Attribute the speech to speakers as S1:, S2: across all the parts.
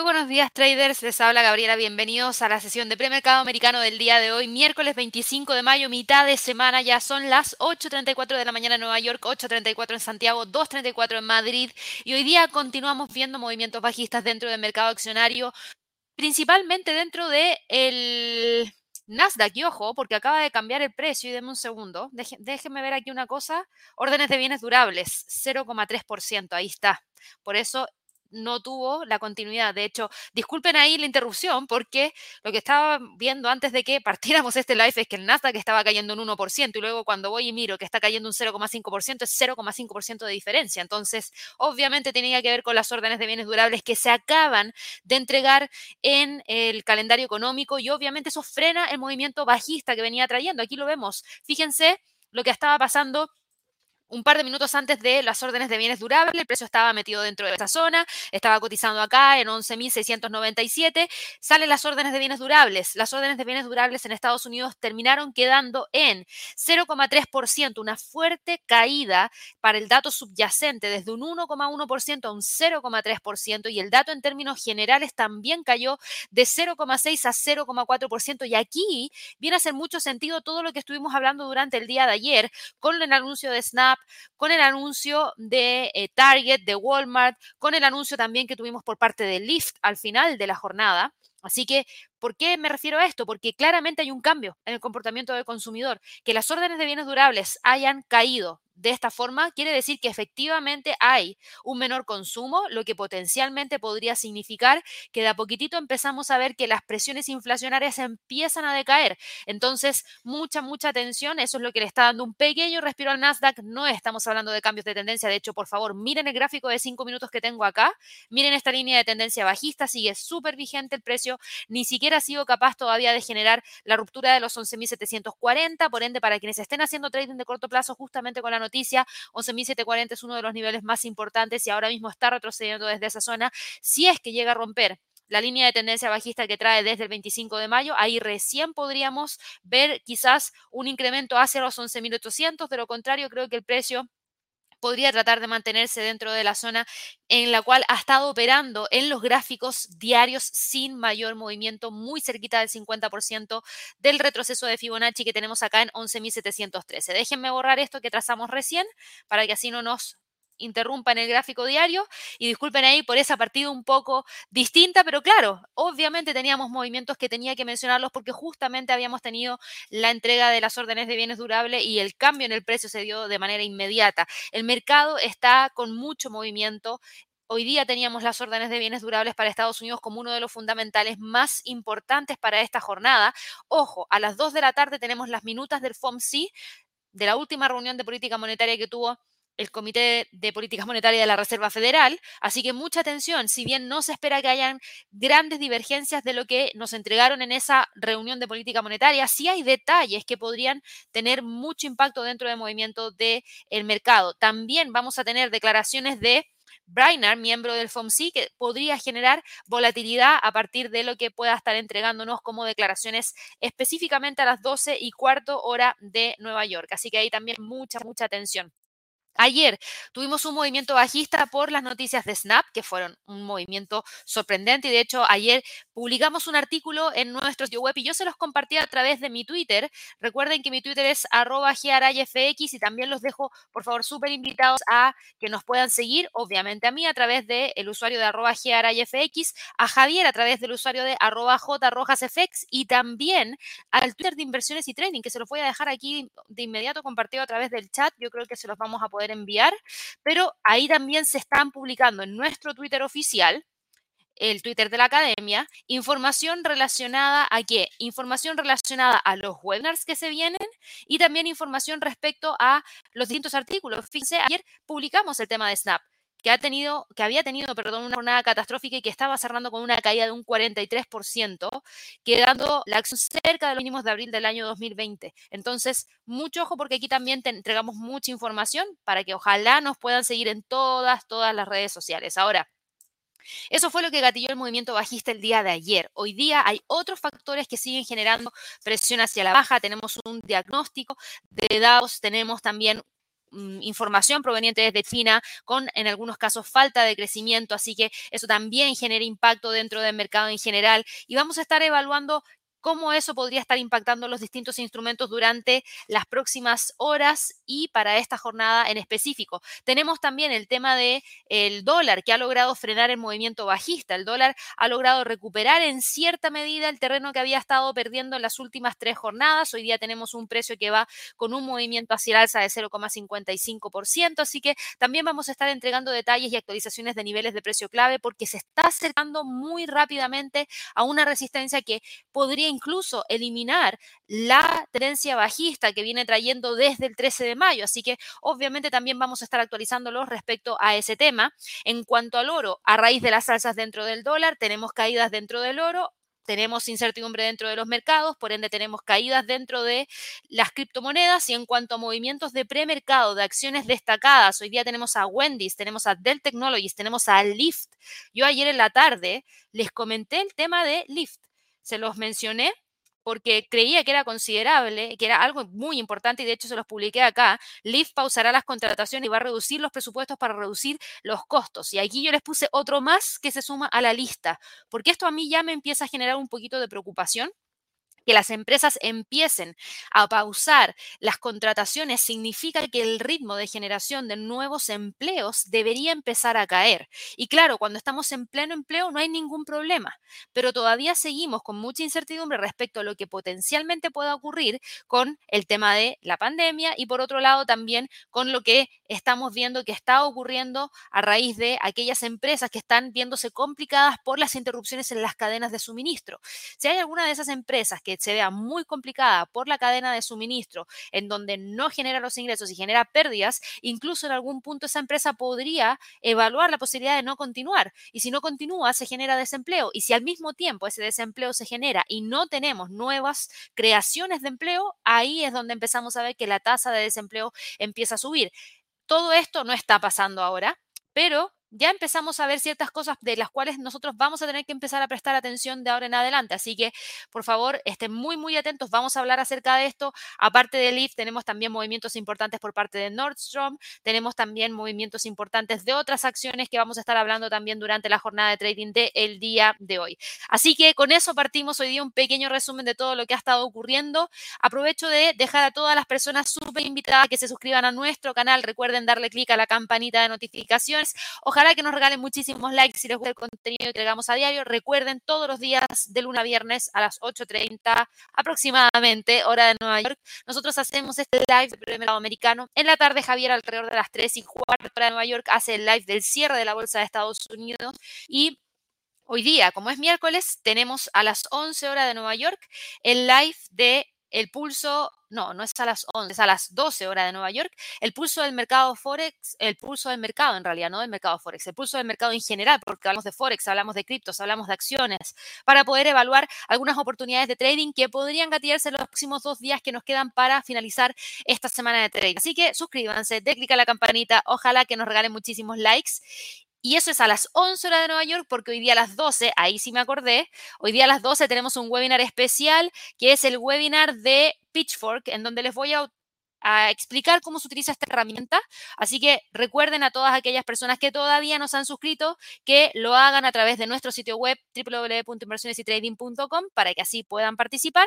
S1: Muy buenos días traders, les habla Gabriela, bienvenidos a la sesión de premercado americano del día de hoy, miércoles 25 de mayo, mitad de semana, ya son las 8.34 de la mañana en Nueva York, 8.34 en Santiago, 2.34 en Madrid. Y hoy día continuamos viendo movimientos bajistas dentro del mercado accionario, principalmente dentro del el Nasdaq, ojo, porque acaba de cambiar el precio y denme un segundo, déjenme ver aquí una cosa, órdenes de bienes durables, 0,3%, ahí está. Por eso no tuvo la continuidad. De hecho, disculpen ahí la interrupción porque lo que estaba viendo antes de que partiéramos este live es que el Nasdaq estaba cayendo un 1% y luego cuando voy y miro que está cayendo un 0,5% es 0,5% de diferencia. Entonces, obviamente tenía que ver con las órdenes de bienes durables que se acaban de entregar en el calendario económico y obviamente eso frena el movimiento bajista que venía trayendo. Aquí lo vemos. Fíjense lo que estaba pasando un par de minutos antes de las órdenes de bienes durables, el precio estaba metido dentro de esa zona, estaba cotizando acá en 11.697, salen las órdenes de bienes durables. Las órdenes de bienes durables en Estados Unidos terminaron quedando en 0,3%, una fuerte caída para el dato subyacente, desde un 1,1% a un 0,3%, y el dato en términos generales también cayó de 0,6 a 0,4%, y aquí viene a hacer mucho sentido todo lo que estuvimos hablando durante el día de ayer con el anuncio de Snap, con el anuncio de eh, Target, de Walmart, con el anuncio también que tuvimos por parte de Lyft al final de la jornada. Así que, ¿por qué me refiero a esto? Porque claramente hay un cambio en el comportamiento del consumidor. Que las órdenes de bienes durables hayan caído de esta forma quiere decir que efectivamente hay un menor consumo, lo que potencialmente podría significar que de a poquitito empezamos a ver que las presiones inflacionarias empiezan a decaer. Entonces, mucha, mucha atención, eso es lo que le está dando un pequeño respiro al Nasdaq. No estamos hablando de cambios de tendencia, de hecho, por favor, miren el gráfico de cinco minutos que tengo acá, miren esta línea de tendencia bajista, sigue súper vigente el precio, ni siquiera ha sido capaz todavía de generar la ruptura de los 11.740, por ende, para quienes estén haciendo trading de corto plazo justamente con la noticia, noticia, 11.740 es uno de los niveles más importantes y ahora mismo está retrocediendo desde esa zona. Si es que llega a romper la línea de tendencia bajista que trae desde el 25 de mayo, ahí recién podríamos ver quizás un incremento hacia los 11.800, de lo contrario creo que el precio podría tratar de mantenerse dentro de la zona en la cual ha estado operando en los gráficos diarios sin mayor movimiento, muy cerquita del 50% del retroceso de Fibonacci que tenemos acá en 11.713. Déjenme borrar esto que trazamos recién para que así no nos interrumpan el gráfico diario y disculpen ahí por esa partida un poco distinta, pero claro, obviamente teníamos movimientos que tenía que mencionarlos porque justamente habíamos tenido la entrega de las órdenes de bienes durables y el cambio en el precio se dio de manera inmediata. El mercado está con mucho movimiento, Hoy día teníamos las órdenes de bienes durables para Estados Unidos como uno de los fundamentales más importantes para esta jornada. Ojo, a las 2 de la tarde tenemos las minutas del FOMC, de la última reunión de política monetaria que tuvo el Comité de Políticas Monetarias de la Reserva Federal. Así que mucha atención, si bien no se espera que hayan grandes divergencias de lo que nos entregaron en esa reunión de política monetaria, sí hay detalles que podrían tener mucho impacto dentro del movimiento del mercado. También vamos a tener declaraciones de Brainard, miembro del FOMC, que podría generar volatilidad a partir de lo que pueda estar entregándonos como declaraciones específicamente a las 12 y cuarto hora de Nueva York. Así que ahí también mucha, mucha atención. Ayer tuvimos un movimiento bajista por las noticias de Snap, que fueron un movimiento sorprendente y de hecho ayer publicamos un artículo en nuestro web y yo se los compartí a través de mi Twitter. Recuerden que mi Twitter es arroba y también los dejo por favor súper invitados a que nos puedan seguir, obviamente a mí a través del usuario de arroba a Javier a través del usuario de arroba jrojasfx y también al Twitter de inversiones y trading, que se los voy a dejar aquí de inmediato compartido a través del chat. Yo creo que se los vamos a poder enviar, pero ahí también se están publicando en nuestro Twitter oficial, el Twitter de la academia, información relacionada a qué? Información relacionada a los webinars que se vienen y también información respecto a los distintos artículos. Fíjense, ayer publicamos el tema de Snap que, ha tenido, que había tenido una jornada catastrófica y que estaba cerrando con una caída de un 43%, quedando la acción cerca de los mínimos de abril del año 2020. Entonces, mucho ojo porque aquí también te entregamos mucha información para que ojalá nos puedan seguir en todas, todas las redes sociales. Ahora, eso fue lo que gatilló el movimiento bajista el día de ayer. Hoy día hay otros factores que siguen generando presión hacia la baja. Tenemos un diagnóstico de datos, tenemos también información proveniente desde China, con en algunos casos falta de crecimiento, así que eso también genera impacto dentro del mercado en general. Y vamos a estar evaluando cómo eso podría estar impactando los distintos instrumentos durante las próximas horas y para esta jornada en específico. Tenemos también el tema de el dólar que ha logrado frenar el movimiento bajista. El dólar ha logrado recuperar en cierta medida el terreno que había estado perdiendo en las últimas tres jornadas. Hoy día tenemos un precio que va con un movimiento hacia el alza de 0,55%, así que también vamos a estar entregando detalles y actualizaciones de niveles de precio clave porque se está acercando muy rápidamente a una resistencia que podría incluso eliminar la tendencia bajista que viene trayendo desde el 13 de mayo. Así que obviamente también vamos a estar actualizándolos respecto a ese tema. En cuanto al oro, a raíz de las alzas dentro del dólar, tenemos caídas dentro del oro tenemos incertidumbre dentro de los mercados, por ende tenemos caídas dentro de las criptomonedas y en cuanto a movimientos de premercado, de acciones destacadas, hoy día tenemos a Wendy's, tenemos a Dell Technologies, tenemos a Lyft. Yo ayer en la tarde les comenté el tema de Lyft se los mencioné porque creía que era considerable, que era algo muy importante y de hecho se los publiqué acá. Lyft pausará las contrataciones y va a reducir los presupuestos para reducir los costos. Y aquí yo les puse otro más que se suma a la lista, porque esto a mí ya me empieza a generar un poquito de preocupación que las empresas empiecen a pausar las contrataciones significa que el ritmo de generación de nuevos empleos debería empezar a caer. Y claro, cuando estamos en pleno empleo no hay ningún problema, pero todavía seguimos con mucha incertidumbre respecto a lo que potencialmente pueda ocurrir con el tema de la pandemia y por otro lado también con lo que estamos viendo que está ocurriendo a raíz de aquellas empresas que están viéndose complicadas por las interrupciones en las cadenas de suministro. Si hay alguna de esas empresas que se vea muy complicada por la cadena de suministro, en donde no genera los ingresos y genera pérdidas, incluso en algún punto esa empresa podría evaluar la posibilidad de no continuar. Y si no continúa, se genera desempleo. Y si al mismo tiempo ese desempleo se genera y no tenemos nuevas creaciones de empleo, ahí es donde empezamos a ver que la tasa de desempleo empieza a subir. Todo esto no está pasando ahora, pero ya empezamos a ver ciertas cosas de las cuales nosotros vamos a tener que empezar a prestar atención de ahora en adelante. Así que, por favor, estén muy, muy atentos. Vamos a hablar acerca de esto. Aparte de Lyft, tenemos también movimientos importantes por parte de Nordstrom. Tenemos también movimientos importantes de otras acciones que vamos a estar hablando también durante la jornada de trading del el día de hoy. Así que con eso partimos hoy día un pequeño resumen de todo lo que ha estado ocurriendo. Aprovecho de dejar a todas las personas súper invitadas que se suscriban a nuestro canal. Recuerden darle clic a la campanita de notificaciones. Ojalá Ojalá que nos regalen muchísimos likes si les gusta el contenido que entregamos a diario. Recuerden, todos los días de lunes a viernes a las 8.30 aproximadamente, hora de Nueva York, nosotros hacemos este live del primer americano. En la tarde, Javier, alrededor de las 3 y cuarto hora de Nueva York, hace el live del cierre de la Bolsa de Estados Unidos y Hoy día, como es miércoles, tenemos a las 11 horas de Nueva York el live de el pulso, no, no es a las 11, es a las 12 horas de Nueva York, el pulso del mercado Forex, el pulso del mercado en realidad, no del mercado Forex, el pulso del mercado en general, porque hablamos de Forex, hablamos de criptos, hablamos de acciones, para poder evaluar algunas oportunidades de trading que podrían gatillarse en los próximos dos días que nos quedan para finalizar esta semana de trading. Así que suscríbanse, de clic a la campanita, ojalá que nos regalen muchísimos likes y eso es a las 11 horas de Nueva York, porque hoy día a las 12, ahí sí me acordé, hoy día a las 12 tenemos un webinar especial, que es el webinar de Pitchfork, en donde les voy a, explicar cómo se utiliza esta herramienta. Así que recuerden a todas aquellas personas que todavía no se han suscrito, que lo hagan a través de nuestro sitio web www.inversionesytrading.com para que así puedan participar.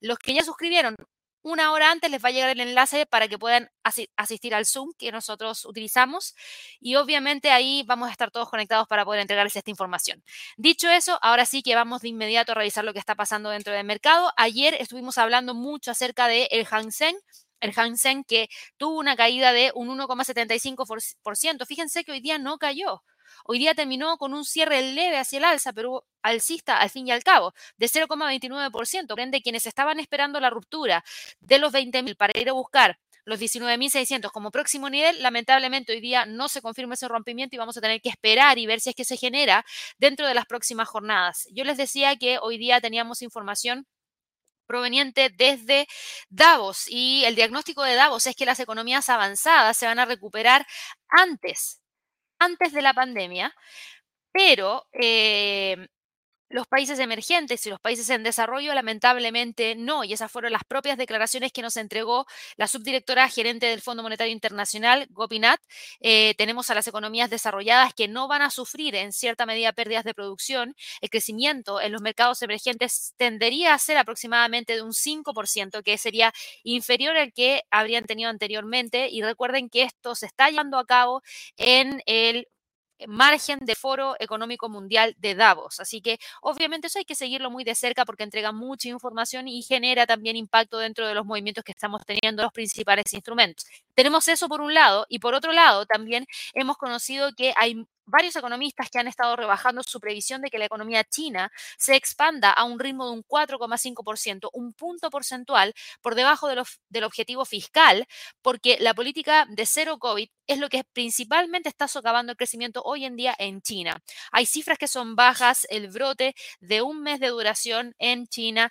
S1: Los que ya suscribieron, una hora antes les va a llegar el enlace para que puedan asistir al Zoom que nosotros utilizamos y obviamente ahí vamos a estar todos conectados para poder entregarles esta información. Dicho eso, ahora sí que vamos de inmediato a revisar lo que está pasando dentro del mercado. Ayer estuvimos hablando mucho acerca del el Hang Seng, el Hang Seng que tuvo una caída de un 1,75%. Fíjense que hoy día no cayó. Hoy día terminó con un cierre leve hacia el alza, pero alcista al fin y al cabo, de 0,29%. Por quienes estaban esperando la ruptura de los 20.000 para ir a buscar los 19.600 como próximo nivel, lamentablemente hoy día no se confirma ese rompimiento y vamos a tener que esperar y ver si es que se genera dentro de las próximas jornadas. Yo les decía que hoy día teníamos información proveniente desde Davos y el diagnóstico de Davos es que las economías avanzadas se van a recuperar antes antes de la pandemia, pero eh, los países emergentes y los países en desarrollo, lamentablemente no. Y esas fueron las propias declaraciones que nos entregó la subdirectora gerente del Fondo Monetario Internacional, Gopinath. Eh, tenemos a las economías desarrolladas que no van a sufrir en cierta medida pérdidas de producción. El crecimiento en los mercados emergentes tendería a ser aproximadamente de un 5%, que sería inferior al que habrían tenido anteriormente. Y recuerden que esto se está llevando a cabo en el margen de Foro Económico Mundial de Davos. Así que obviamente eso hay que seguirlo muy de cerca porque entrega mucha información y genera también impacto dentro de los movimientos que estamos teniendo los principales instrumentos. Tenemos eso por un lado y por otro lado también hemos conocido que hay varios economistas que han estado rebajando su previsión de que la economía china se expanda a un ritmo de un 4,5%, un punto porcentual por debajo del objetivo fiscal, porque la política de cero COVID es lo que principalmente está socavando el crecimiento hoy en día en China. Hay cifras que son bajas, el brote de un mes de duración en China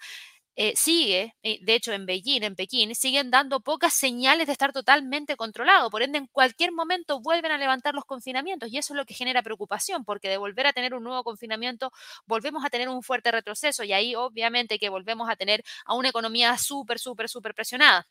S1: eh, sigue, eh, de hecho en Beijing, en Pekín, siguen dando pocas señales de estar totalmente controlado. Por ende, en cualquier momento vuelven a levantar los confinamientos y eso es lo que genera preocupación, porque de volver a tener un nuevo confinamiento, volvemos a tener un fuerte retroceso y ahí obviamente que volvemos a tener a una economía súper, súper, súper presionada.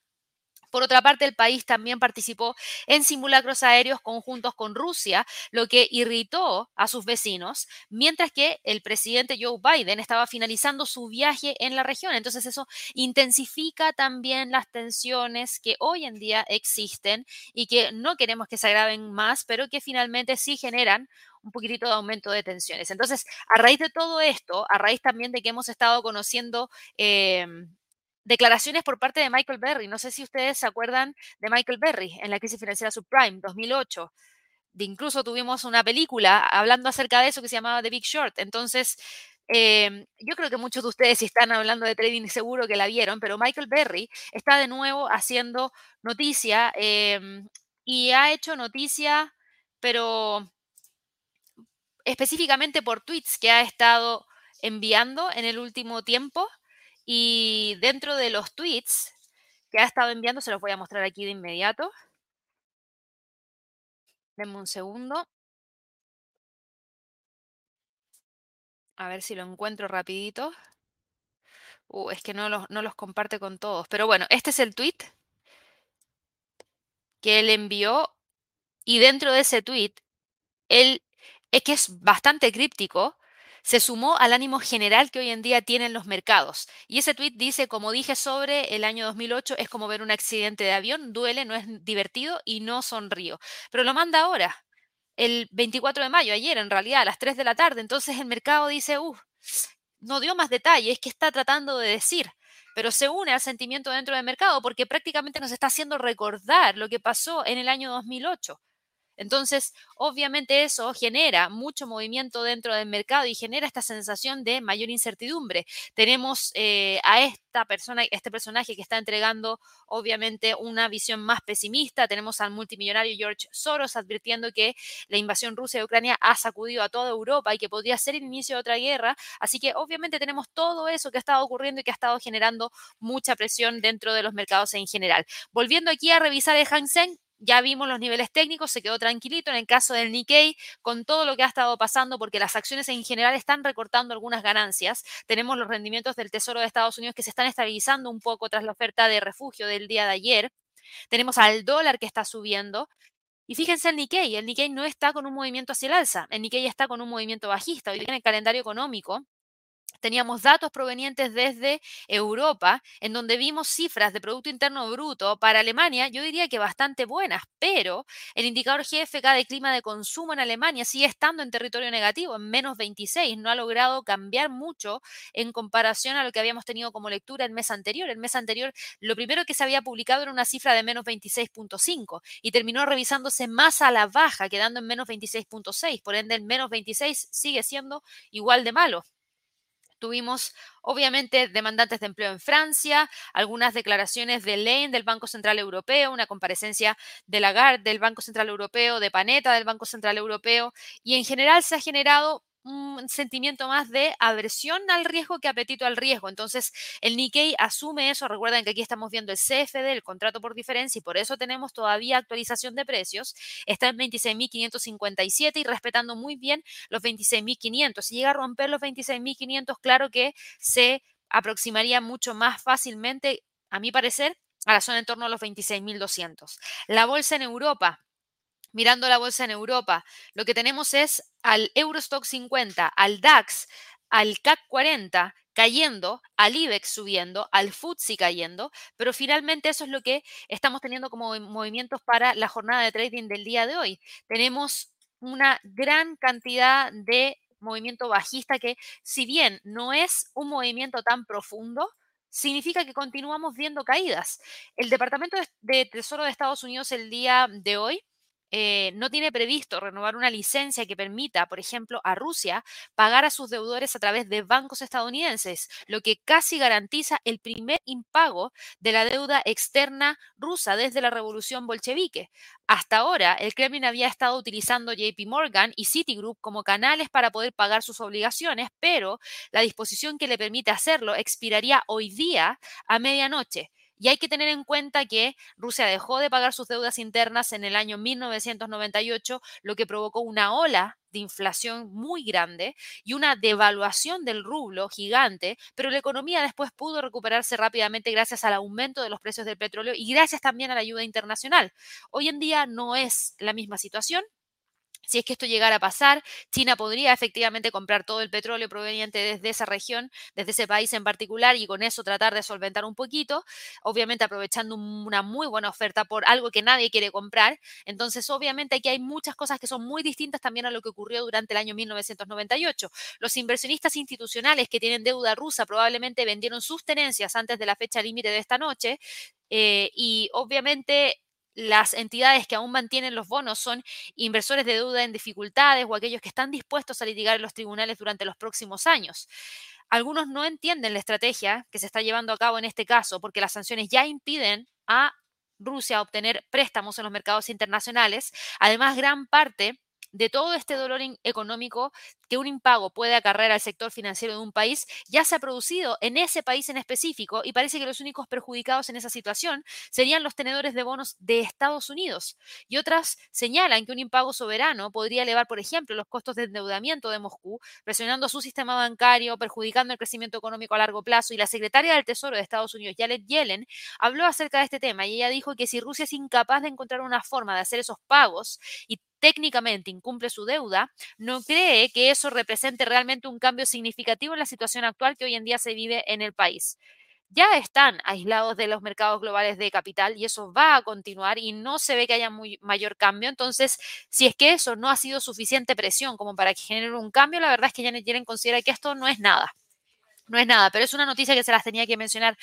S1: Por otra parte, el país también participó en simulacros aéreos conjuntos con Rusia, lo que irritó a sus vecinos, mientras que el presidente Joe Biden estaba finalizando su viaje en la región. Entonces eso intensifica también las tensiones que hoy en día existen y que no queremos que se agraven más, pero que finalmente sí generan un poquitito de aumento de tensiones. Entonces, a raíz de todo esto, a raíz también de que hemos estado conociendo... Em, declaraciones por parte de Michael Berry. No sé si ustedes se acuerdan de Michael Berry en la crisis financiera subprime 2008. De incluso tuvimos una película hablando acerca de eso que se llamaba The Big Short. Entonces, em, yo creo que muchos de ustedes, si están hablando de trading, seguro que la vieron, pero Michael Berry está de nuevo haciendo noticia em, y ha hecho noticia, pero específicamente por tweets que ha estado enviando en el último tiempo. Y dentro de los tweets que ha estado enviando, se los voy a mostrar aquí de inmediato. Denme un segundo. A ver si lo encuentro rapidito. Uh, es que no los, no los comparte con todos. Pero bueno, este es el tweet que él envió. Y dentro de ese tweet, él es que es bastante críptico se sumó al ánimo general que hoy en día tienen los mercados. Y ese tweet dice, como dije sobre el año 2008, es como ver un accidente de avión, duele, no es divertido y no sonrío. Pero lo manda ahora, el 24 de mayo, ayer en realidad, a las 3 de la tarde. Entonces el mercado dice, uff, no dio más detalles, ¿qué está tratando de decir? pero se une al sentimiento dentro del mercado porque prácticamente nos está haciendo recordar lo que pasó en el año 2008. Entonces, obviamente eso genera mucho movimiento dentro del mercado y genera esta sensación de mayor incertidumbre. Tenemos eh, a esta persona, este personaje que está entregando obviamente una visión más pesimista. Tenemos al multimillonario George Soros advirtiendo que la invasión rusa de Ucrania ha sacudido a toda Europa y que podría ser el inicio de otra guerra. Así que obviamente tenemos todo eso que ha estado ocurriendo y que ha estado generando mucha presión dentro de los mercados en general. Volviendo aquí a revisar el Hang Seng, ya vimos los niveles técnicos, se quedó tranquilito en el caso del Nikkei con todo lo que ha estado pasando porque las acciones en general están recortando algunas ganancias. Tenemos los rendimientos del Tesoro de Estados Unidos que se están estabilizando un poco tras la oferta de refugio del día de ayer. Tenemos al dólar que está subiendo. Y fíjense el Nikkei, el Nikkei no está con un movimiento hacia el alza, el Nikkei está con un movimiento bajista. Hoy en el calendario económico teníamos datos provenientes desde Europa, en donde vimos cifras de Producto Interno Bruto para Alemania, yo diría que bastante buenas, pero el indicador GFK de clima de consumo en Alemania sigue estando en territorio negativo, en menos 26, no ha logrado cambiar mucho en comparación a lo que habíamos tenido como lectura el mes anterior. El mes anterior, lo primero que se había publicado era una cifra de menos 26.5 y terminó revisándose más a la baja, quedando en menos 26.6, por ende el menos 26 sigue siendo igual de malo. Tuvimos, obviamente, demandantes de empleo en Francia, algunas declaraciones de Lane del Banco Central Europeo, una comparecencia de Lagarde del Banco Central Europeo, de Panetta del Banco Central Europeo, y en general se ha generado un sentimiento más de aversión al riesgo que apetito al riesgo. Entonces, el Nikkei asume eso. Recuerden que aquí estamos viendo el CFD, el contrato por diferencia, y por eso tenemos todavía actualización de precios. Está en 26.557 y respetando muy bien los 26.500. Si llega a romper los 26.500, claro que se aproximaría mucho más fácilmente, a mi parecer, a la zona en torno a los 26.200. La bolsa en Europa mirando la bolsa en Europa, lo que tenemos es al Eurostock 50, al DAX, al CAC 40 cayendo, al IBEX subiendo, al FTSE cayendo, pero finalmente eso es lo que estamos teniendo como movimientos para la jornada de trading del día de hoy. Tenemos una gran cantidad de movimiento bajista que si bien no es un movimiento tan profundo, significa que continuamos viendo caídas. El Departamento de Tesoro de Estados Unidos el día de hoy eh, no tiene previsto renovar una licencia que permita, por ejemplo, a Rusia pagar a sus deudores a través de bancos estadounidenses, lo que casi garantiza el primer impago de la deuda externa rusa desde la revolución bolchevique. Hasta ahora, el Kremlin había estado utilizando JP Morgan y Citigroup como canales para poder pagar sus obligaciones, pero la disposición que le permite hacerlo expiraría hoy día a medianoche. Y hay que tener en cuenta que Rusia dejó de pagar sus deudas internas en el año 1998, lo que provocó una ola de inflación muy grande y una devaluación del rublo gigante, pero la economía después pudo recuperarse rápidamente gracias al aumento de los precios del petróleo y gracias también a la ayuda internacional. Hoy en día no es la misma situación, si es que esto llegara a pasar, China podría efectivamente comprar todo el petróleo proveniente desde esa región, desde ese país en particular, y con eso tratar de solventar un poquito, obviamente aprovechando una muy buena oferta por algo que nadie quiere comprar. Entonces, obviamente aquí hay muchas cosas que son muy distintas también a lo que ocurrió durante el año 1998. Los inversionistas institucionales que tienen deuda rusa probablemente vendieron sus tenencias antes de la fecha límite de esta noche. Eh, y obviamente las entidades que aún mantienen los bonos son inversores de deuda en dificultades o aquellos que están dispuestos a litigar en los tribunales durante los próximos años. Algunos no entienden la estrategia que se está llevando a cabo en este caso porque las sanciones ya impiden a Rusia obtener préstamos en los mercados internacionales. Además, gran parte de todo este dolor económico que un impago puede acarrear al sector financiero de un país ya se ha producido en ese país en específico y parece que los únicos perjudicados en esa situación serían los tenedores de bonos de Estados Unidos. Y otras señalan que un impago soberano podría elevar, por ejemplo, los costos de endeudamiento de Moscú, presionando su sistema bancario, perjudicando el crecimiento económico a largo plazo. Y la secretaria del Tesoro de Estados Unidos, Janet Yellen, habló acerca de este tema y ella dijo que si Rusia es incapaz de encontrar una forma de hacer esos pagos y técnicamente incumple su deuda, no cree que eso represente realmente un cambio significativo en la situación actual que hoy en día se vive en el país. Ya están aislados de los mercados globales de capital y eso va a continuar y no se ve que haya muy mayor cambio. Entonces, si es que eso no ha sido suficiente presión como para que genere un cambio, la verdad es que Janet Yellen considera que esto no es nada no es nada, pero es una noticia que se las tenía que mencionar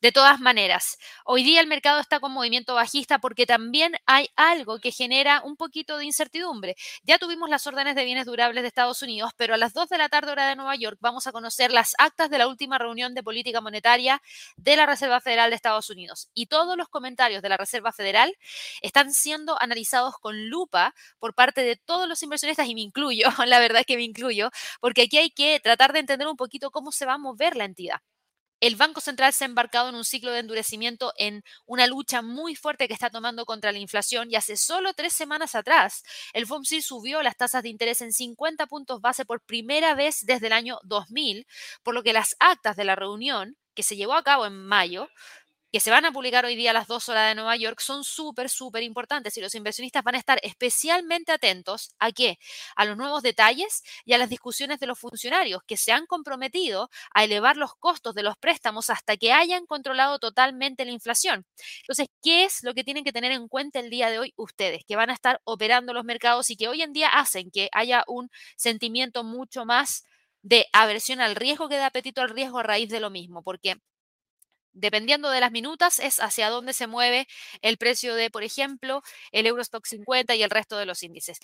S1: de todas maneras. Hoy día el mercado está con movimiento bajista porque también hay algo que genera un poquito de incertidumbre. Ya tuvimos las órdenes de bienes durables de Estados Unidos, pero a las 2 de la tarde hora de Nueva York vamos a conocer las actas de la última reunión de política monetaria de la Reserva Federal de Estados Unidos. Y todos los comentarios de la Reserva Federal están siendo analizados con lupa por parte de todos los inversionistas y me incluyo, la verdad es que me incluyo, porque aquí hay que tratar de entender un poquito cómo se va a ver la entidad. El Banco Central se ha embarcado en un ciclo de endurecimiento en una lucha muy fuerte que está tomando contra la inflación y hace solo tres semanas atrás el FOMC subió las tasas de interés en 50 puntos base por primera vez desde el año 2000, por lo que las actas de la reunión que se llevó a cabo en mayo que se van a publicar hoy día a las 2 horas de Nueva York son súper, súper importantes y los inversionistas van a estar especialmente atentos a qué? A los nuevos detalles y a las discusiones de los funcionarios que se han comprometido a elevar los costos de los préstamos hasta que hayan controlado totalmente la inflación. Entonces, ¿qué es lo que tienen que tener en cuenta el día de hoy ustedes, que van a estar operando los mercados y que hoy en día hacen que haya un sentimiento mucho más de aversión al riesgo que de apetito al riesgo a raíz de lo mismo? Porque dependiendo de las minutas, es hacia dónde se mueve el precio de, por ejemplo, el Eurostock 50 y el resto de los índices.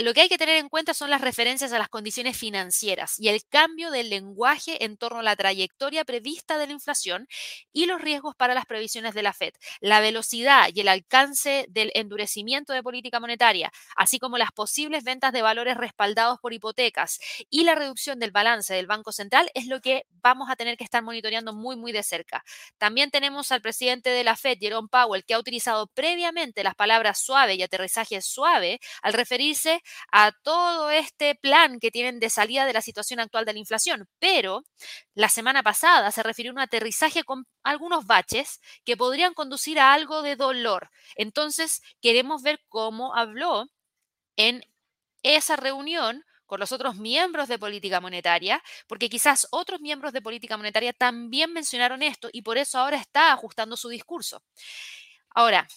S1: Lo que hay que tener en cuenta son las referencias a las condiciones financieras y el cambio del lenguaje en torno a la trayectoria prevista de la inflación y los riesgos para las previsiones de la Fed. La velocidad y el alcance del endurecimiento de política monetaria, así como las posibles ventas de valores respaldados por hipotecas y la reducción del balance del Banco Central es lo que vamos a tener que estar monitoreando muy, muy de cerca. También tenemos al presidente de la Fed, Jerome Powell, que ha utilizado previamente las palabras suave y aterrizaje suave al referirse a todo este plan que tienen de salida de la situación actual de la inflación. Pero la semana pasada se refirió a un aterrizaje con algunos baches que podrían conducir a algo de dolor. Entonces, queremos ver cómo habló en esa reunión con los otros miembros de política monetaria, porque quizás otros miembros de política monetaria también mencionaron esto y por eso ahora está ajustando su discurso. Ahora,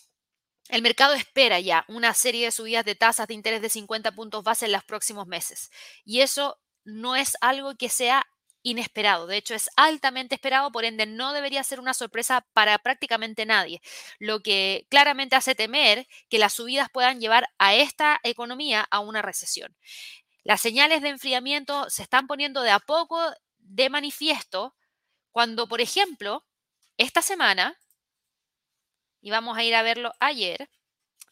S1: el mercado espera ya una serie de subidas de tasas de interés de 50 puntos base en los próximos meses. Y eso no es algo que sea inesperado. De hecho, es altamente esperado, por ende no debería ser una sorpresa para prácticamente nadie. Lo que claramente hace temer que las subidas puedan llevar a esta economía a una recesión. Las señales de enfriamiento se están poniendo de a poco de manifiesto cuando, por ejemplo, esta semana y vamos a ir a verlo ayer,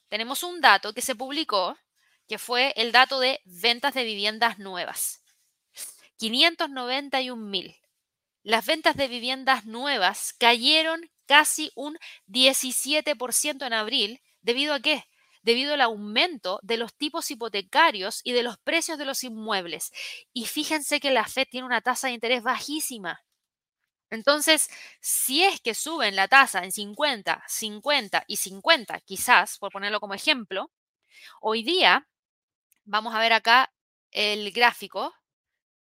S1: tenemos un dato que se publicó, que fue el dato de ventas de viviendas nuevas. 591 mil. Las ventas de viviendas nuevas cayeron casi un 17% en abril. ¿Debido a qué? Debido al aumento de los tipos hipotecarios y de los precios de los inmuebles. Y fíjense que la FED tiene una tasa de interés bajísima. Entonces, si es que suben la tasa en 50, 50 y 50, quizás, por ponerlo como ejemplo, hoy día, vamos a ver acá el gráfico,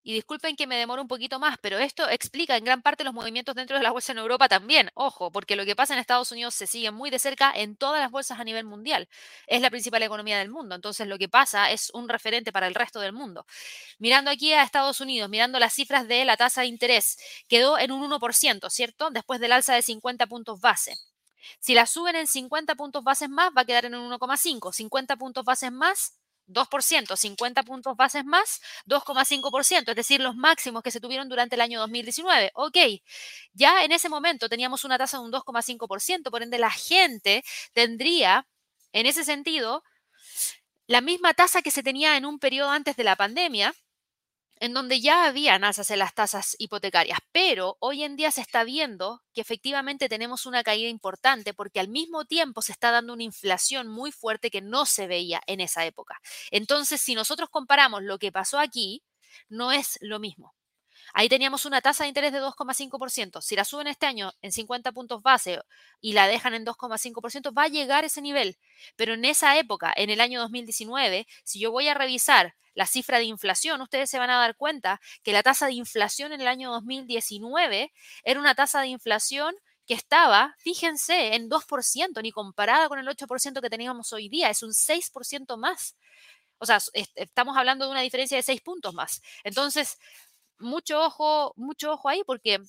S1: y disculpen que me demore un poquito más, pero esto explica en gran parte los movimientos dentro de la bolsa en Europa también. Ojo, porque lo que pasa en Estados Unidos se sigue muy de cerca en todas las bolsas a nivel mundial. Es la principal economía del mundo. Entonces, lo que pasa es un referente para el resto del mundo. Mirando aquí a Estados Unidos, mirando las cifras de la tasa de interés, quedó en un 1%, ¿cierto? Después del alza de 50 puntos base. Si la suben en 50 puntos bases más, va a quedar en un 1,5. 50 puntos bases más, 2%, 50 puntos bases más, 2,5%, es decir, los máximos que se tuvieron durante el año 2019. Ok, ya en ese momento teníamos una tasa de un 2,5%, por ende la gente tendría, en ese sentido, la misma tasa que se tenía en un periodo antes de la pandemia, en donde ya había alzas en las tasas hipotecarias, pero hoy en día se está viendo que efectivamente tenemos una caída importante porque al mismo tiempo se está dando una inflación muy fuerte que no se veía en esa época. Entonces, si nosotros comparamos lo que pasó aquí, no es lo mismo. Ahí teníamos una tasa de interés de 2,5%. Si la suben este año en 50 puntos base y la dejan en 2,5%, va a llegar ese nivel. Pero en esa época, en el año 2019, si yo voy a revisar la cifra de inflación, ustedes se van a dar cuenta que la tasa de inflación en el año 2019 era una tasa de inflación que estaba, fíjense, en 2%, ni comparada con el 8% que teníamos hoy día, es un 6% más. O sea, estamos hablando de una diferencia de 6 puntos más. Entonces, mucho ojo, mucho ojo ahí porque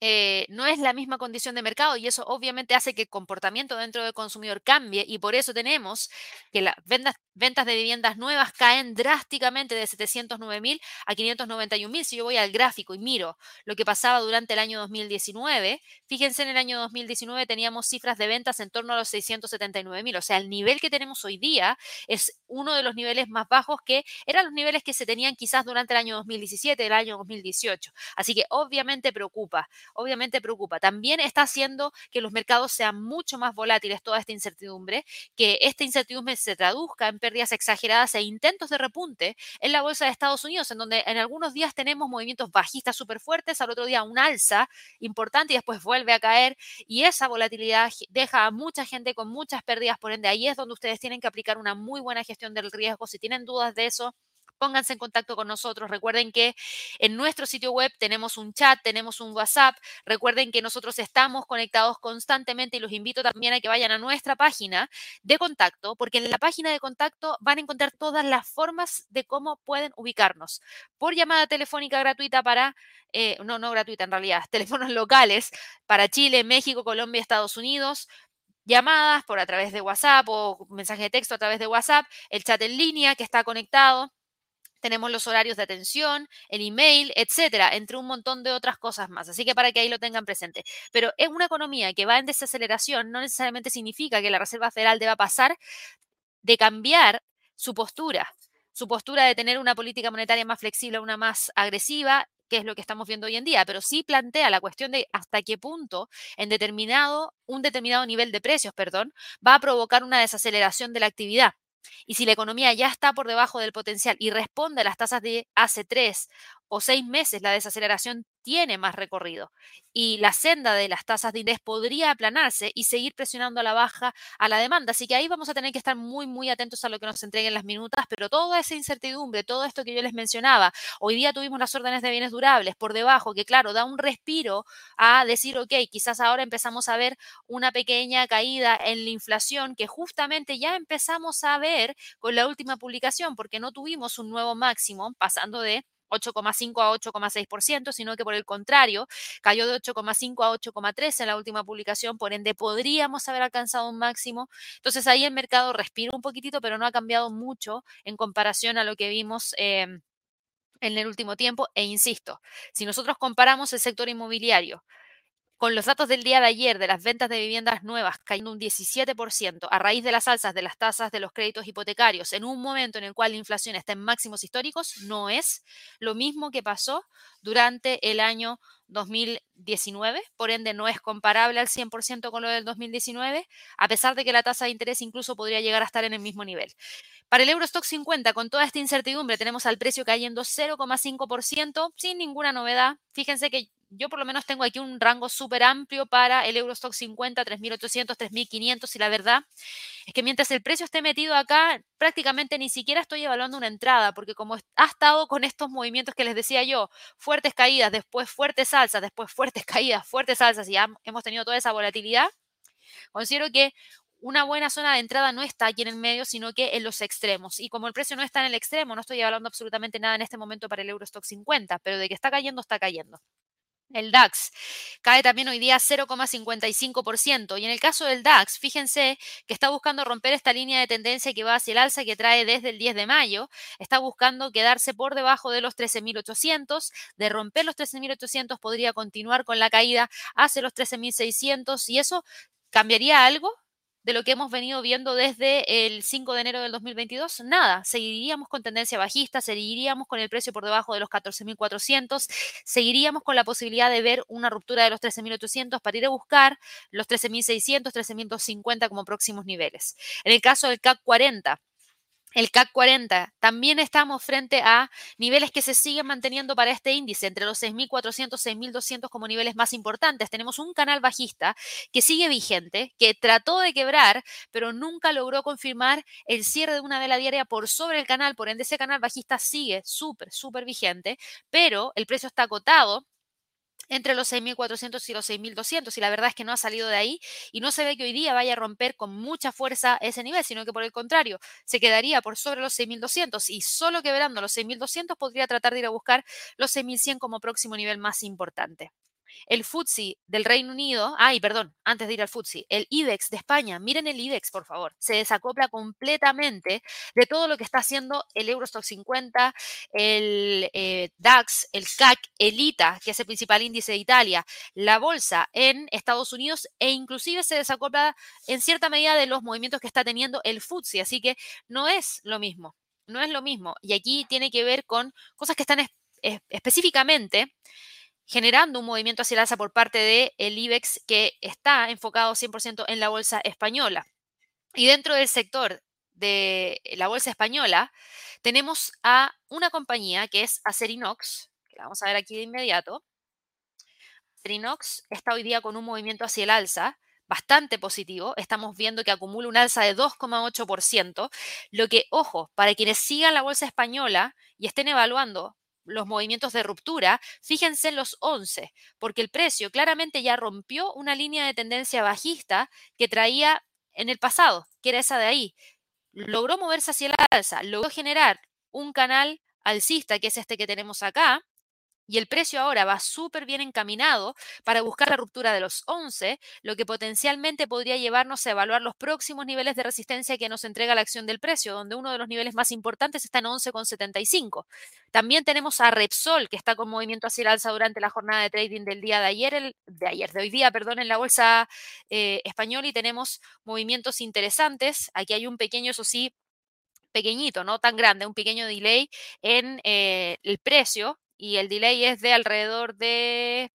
S1: eh, no es la misma condición de mercado y eso obviamente hace que el comportamiento dentro del consumidor cambie y por eso tenemos que las ventas, ventas de viviendas nuevas caen drásticamente de 709 mil a 591 mil. Si yo voy al gráfico y miro lo que pasaba durante el año 2019, fíjense en el año 2019 teníamos cifras de ventas en torno a los 679 mil. O sea, el nivel que tenemos hoy día es uno de los niveles más bajos que eran los niveles que se tenían quizás durante el año 2017, el año 2018. Así que obviamente preocupa obviamente preocupa. También está haciendo que los mercados sean mucho más volátiles toda esta incertidumbre, que esta incertidumbre se traduzca en pérdidas exageradas e intentos de repunte en la bolsa de Estados Unidos, en donde en algunos días tenemos movimientos bajistas súper fuertes, al otro día un alza importante y después vuelve a caer y esa volatilidad deja a mucha gente con muchas pérdidas, por ende ahí es donde ustedes tienen que aplicar una muy buena gestión del riesgo. Si tienen dudas de eso, pónganse en contacto con nosotros. Recuerden que en nuestro sitio web tenemos un chat, tenemos un WhatsApp. Recuerden que nosotros estamos conectados constantemente y los invito también a que vayan a nuestra página de contacto, porque en la página de contacto van a encontrar todas las formas de cómo pueden ubicarnos. Por llamada telefónica gratuita para, eh, no, no gratuita en realidad, teléfonos locales para Chile, México, Colombia, Estados Unidos llamadas por a través de WhatsApp o mensaje de texto a través de WhatsApp, el chat en línea que está conectado tenemos los horarios de atención, el email, etcétera, entre un montón de otras cosas más. Así que para que ahí lo tengan presente. Pero es una economía que va en desaceleración, no necesariamente significa que la Reserva Federal deba pasar de cambiar su postura, su postura de tener una política monetaria más flexible, una más agresiva, que es lo que estamos viendo hoy en día, pero sí plantea la cuestión de hasta qué punto en determinado, un determinado nivel de precios, perdón, va a provocar una desaceleración de la actividad. Y si la economía ya está por debajo del potencial y responde a las tasas de hace tres o seis meses, la desaceleración tiene más recorrido y la senda de las tasas de interés podría aplanarse y seguir presionando a la baja a la demanda. Así que ahí vamos a tener que estar muy, muy atentos a lo que nos entreguen las minutas, pero toda esa incertidumbre, todo esto que yo les mencionaba, hoy día tuvimos las órdenes de bienes durables por debajo, que claro, da un respiro a decir, ok, quizás ahora empezamos a ver una pequeña caída en la inflación que justamente ya empezamos a ver con la última publicación, porque no tuvimos un nuevo máximo pasando de 8,5 a 8,6%, sino que por el contrario, cayó de 8,5 a 8,3 en la última publicación, por ende podríamos haber alcanzado un máximo. Entonces ahí el mercado respira un poquitito, pero no ha cambiado mucho en comparación a lo que vimos. Em, en el último tiempo, e insisto, si nosotros comparamos el sector inmobiliario con los datos del día de ayer de las ventas de viviendas nuevas cayendo un 17% a raíz de las alzas de las tasas de los créditos hipotecarios en un momento en el cual la inflación está en máximos históricos, no es lo mismo que pasó durante el año 2019, por ende no es comparable al 100% con lo del 2019, a pesar de que la tasa de interés incluso podría llegar a estar en el mismo nivel. Para el Eurostock 50, con toda esta incertidumbre, tenemos al precio cayendo 0,5% sin ninguna novedad. Fíjense que yo por lo menos tengo aquí un rango súper amplio para el Eurostock 50, 3.800, 3.500 y la verdad es que mientras el precio esté metido acá, prácticamente ni siquiera estoy evaluando una entrada, porque como ha estado con estos movimientos que les decía yo, fuertes caídas, después fuertes alzas, después fuertes caídas, fuertes alzas y ya hemos tenido toda esa volatilidad, considero que una buena zona de entrada no está aquí en el medio, sino que en los extremos. Y como el precio no está en el extremo, no estoy hablando absolutamente nada en este momento para el Eurostock 50, pero de que está cayendo, está cayendo. El DAX cae también hoy día 0,55%. Y en el caso del DAX, fíjense que está buscando romper esta línea de tendencia que va hacia el alza que trae desde el 10 de mayo. Está buscando quedarse por debajo de los 13.800. De romper los 13.800 podría continuar con la caída hacia los 13.600 y eso cambiaría algo de lo que hemos venido viendo desde el 5 de enero del 2022? Nada, seguiríamos con tendencia bajista, seguiríamos con el precio por debajo de los 14.400, seguiríamos con la posibilidad de ver una ruptura de los 13.800 para ir a buscar los 13.600, 13.250 como próximos niveles. En el caso del CAC 40, el CAC 40. También estamos frente a niveles que se siguen manteniendo para este índice, entre los 6.400 6.200 como niveles más importantes. Tenemos un canal bajista que sigue vigente, que trató de quebrar, pero nunca logró confirmar el cierre de una vela diaria por sobre el canal. Por ende, ese canal bajista sigue súper, súper vigente, pero el precio está acotado entre los 6.400 y los 6.200 y la verdad es que no ha salido de ahí y no se ve que hoy día vaya a romper con mucha fuerza ese nivel, sino que por el contrario se quedaría por sobre los 6.200 y solo quebrando los 6.200 podría tratar de ir a buscar los 6.100 como próximo nivel más importante el FTSE del Reino Unido, ay, perdón, antes de ir al FTSE, el IBEX de España, miren el IBEX, por favor, se desacopla completamente de todo lo que está haciendo el Eurostock 50, el eh, DAX, el CAC, el ITA, que es el principal índice de Italia, la bolsa en Estados Unidos e inclusive se desacopla en cierta medida de los movimientos que está teniendo el FTSE, así que no es lo mismo, no es lo mismo. Y aquí tiene que ver con cosas que están específicamente generando un movimiento hacia el alza por parte del el IBEX que está enfocado 100% en la bolsa española. Y dentro del sector de la bolsa española tenemos a una compañía que es Acerinox, que la vamos a ver aquí de inmediato. Acerinox está hoy día con un movimiento hacia el alza bastante positivo. Estamos viendo que acumula un alza de 2,8%, lo que, ojo, para quienes sigan la bolsa española y estén evaluando los movimientos de ruptura, fíjense en los 11, porque el precio claramente ya rompió una línea de tendencia bajista que traía en el pasado, que era esa de ahí. Logró moverse hacia la alza, logró generar un canal alcista, que es este que tenemos acá, y el precio ahora va súper bien encaminado para buscar la ruptura de los 11, lo que potencialmente podría llevarnos a evaluar los próximos niveles de resistencia que nos entrega la acción del precio, donde uno de los niveles más importantes está en 11,75. También tenemos a Repsol, que está con movimiento hacia el alza durante la jornada de trading del día de ayer, de ayer, de hoy día, perdón, en la bolsa eh, española y tenemos movimientos interesantes. Aquí hay un pequeño, eso sí, pequeñito, no tan grande, un pequeño delay en eh, el precio y el delay es de alrededor de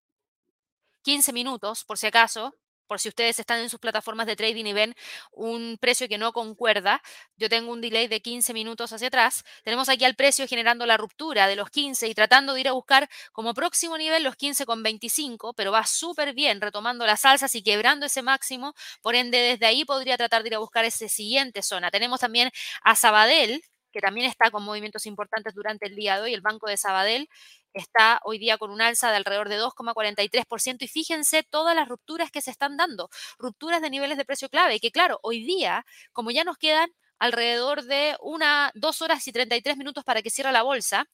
S1: 15 minutos, por si acaso, por si ustedes están en sus plataformas de trading y ven un precio que no concuerda, yo tengo un delay de 15 minutos hacia atrás. Tenemos aquí al precio generando la ruptura de los 15 y tratando de ir a buscar como próximo nivel los 15,25, pero va súper bien retomando las alzas y quebrando ese máximo. Por ende, desde ahí podría tratar de ir a buscar esa siguiente zona. Tenemos también a Sabadell, que también está con movimientos importantes durante el día de hoy, el Banco de Sabadell está hoy día con un alza de alrededor de 2,43% y fíjense todas las rupturas que se están dando, rupturas de niveles de precio clave, que claro, hoy día, como ya nos quedan alrededor de una, dos horas y 33 minutos para que cierre la bolsa,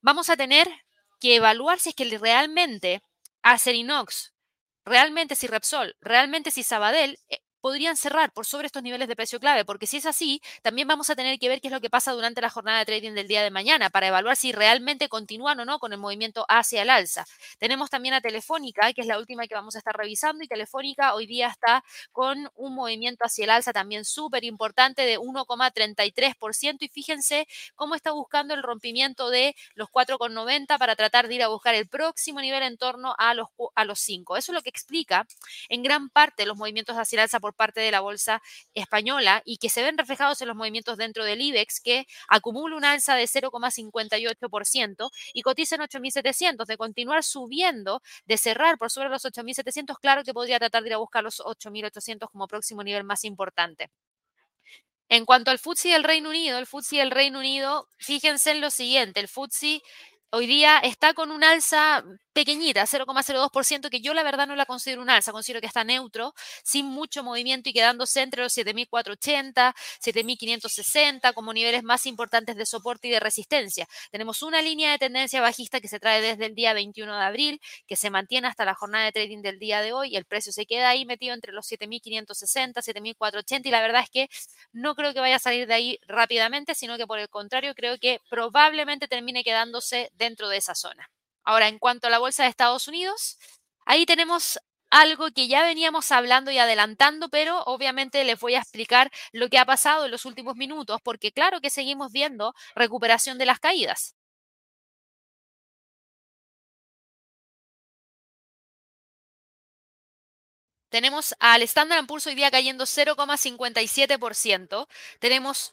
S1: vamos a tener que evaluar si es que realmente Acerinox, realmente si Repsol, realmente si Sabadell eh, podrían cerrar por sobre estos niveles de precio clave, porque si es así, también vamos a tener que ver qué es lo que pasa durante la jornada de trading del día de mañana para evaluar si realmente continúan o no con el movimiento hacia el alza. Tenemos también a Telefónica, que es la última que vamos a estar revisando, y Telefónica hoy día está con un movimiento hacia el alza también súper importante de 1,33%, y fíjense cómo está buscando el rompimiento de los 4,90 para tratar de ir a buscar el próximo nivel en torno a los, a los 5. Eso es lo que explica en gran parte los movimientos hacia el alza parte de la bolsa española y que se ven reflejados en los movimientos dentro del IBEX, que acumula un alza de 0,58% y cotiza en 8.700. De continuar subiendo, de cerrar por sobre los 8.700, claro que podría tratar de ir a buscar los 8.800 como próximo nivel más importante. En cuanto al FTSE del Reino Unido, el FTSE del Reino Unido, fíjense en lo siguiente, el FTSE hoy día está con un alza pequeñita, 0,02%, que yo la verdad no la considero un alza, considero que está neutro, sin mucho movimiento y quedándose entre los 7.480, 7.560 como niveles más importantes de soporte y de resistencia. Tenemos una línea de tendencia bajista que se trae desde el día 21 de abril, que se mantiene hasta la jornada de trading del día de hoy y el precio se queda ahí metido entre los 7.560, 7.480 y la verdad es que no creo que vaya a salir de ahí rápidamente, sino que por el contrario creo que probablemente termine quedándose dentro de esa zona. Ahora, en cuanto a la bolsa de Estados Unidos, ahí tenemos algo que ya veníamos hablando y adelantando, pero obviamente les voy a explicar lo que ha pasado en los últimos minutos, porque claro que seguimos viendo recuperación de las caídas. Tenemos al Standard Poor's hoy día cayendo 0,57%. Tenemos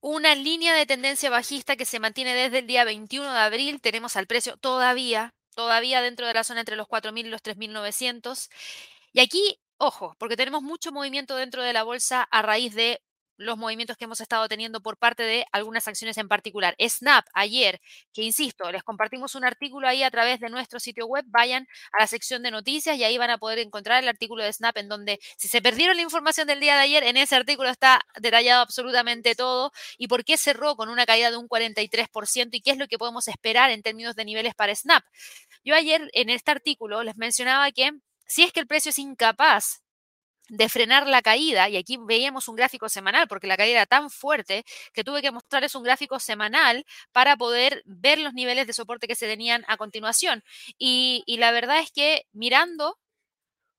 S1: una línea de tendencia bajista que se mantiene desde el día 21 de abril. Tenemos al precio todavía, todavía dentro de la zona entre los 4.000 y los 3.900. Y aquí, ojo, porque tenemos mucho movimiento dentro de la bolsa a raíz de los movimientos que hemos estado teniendo por parte de algunas acciones en particular. Snap, ayer, que insisto, les compartimos un artículo ahí a través de nuestro sitio web, vayan a la sección de noticias y ahí van a poder encontrar el artículo de Snap en donde si se perdieron la información del día de ayer, en ese artículo está detallado absolutamente todo y por qué cerró con una caída de un 43% y qué es lo que podemos esperar en términos de niveles para Snap. Yo ayer en este artículo les mencionaba que si es que el precio es incapaz de frenar la caída, y aquí veíamos un gráfico semanal, porque la caída era tan fuerte que tuve que mostrarles un gráfico semanal para poder ver los niveles de soporte que se tenían a continuación. Y, y la verdad es que mirando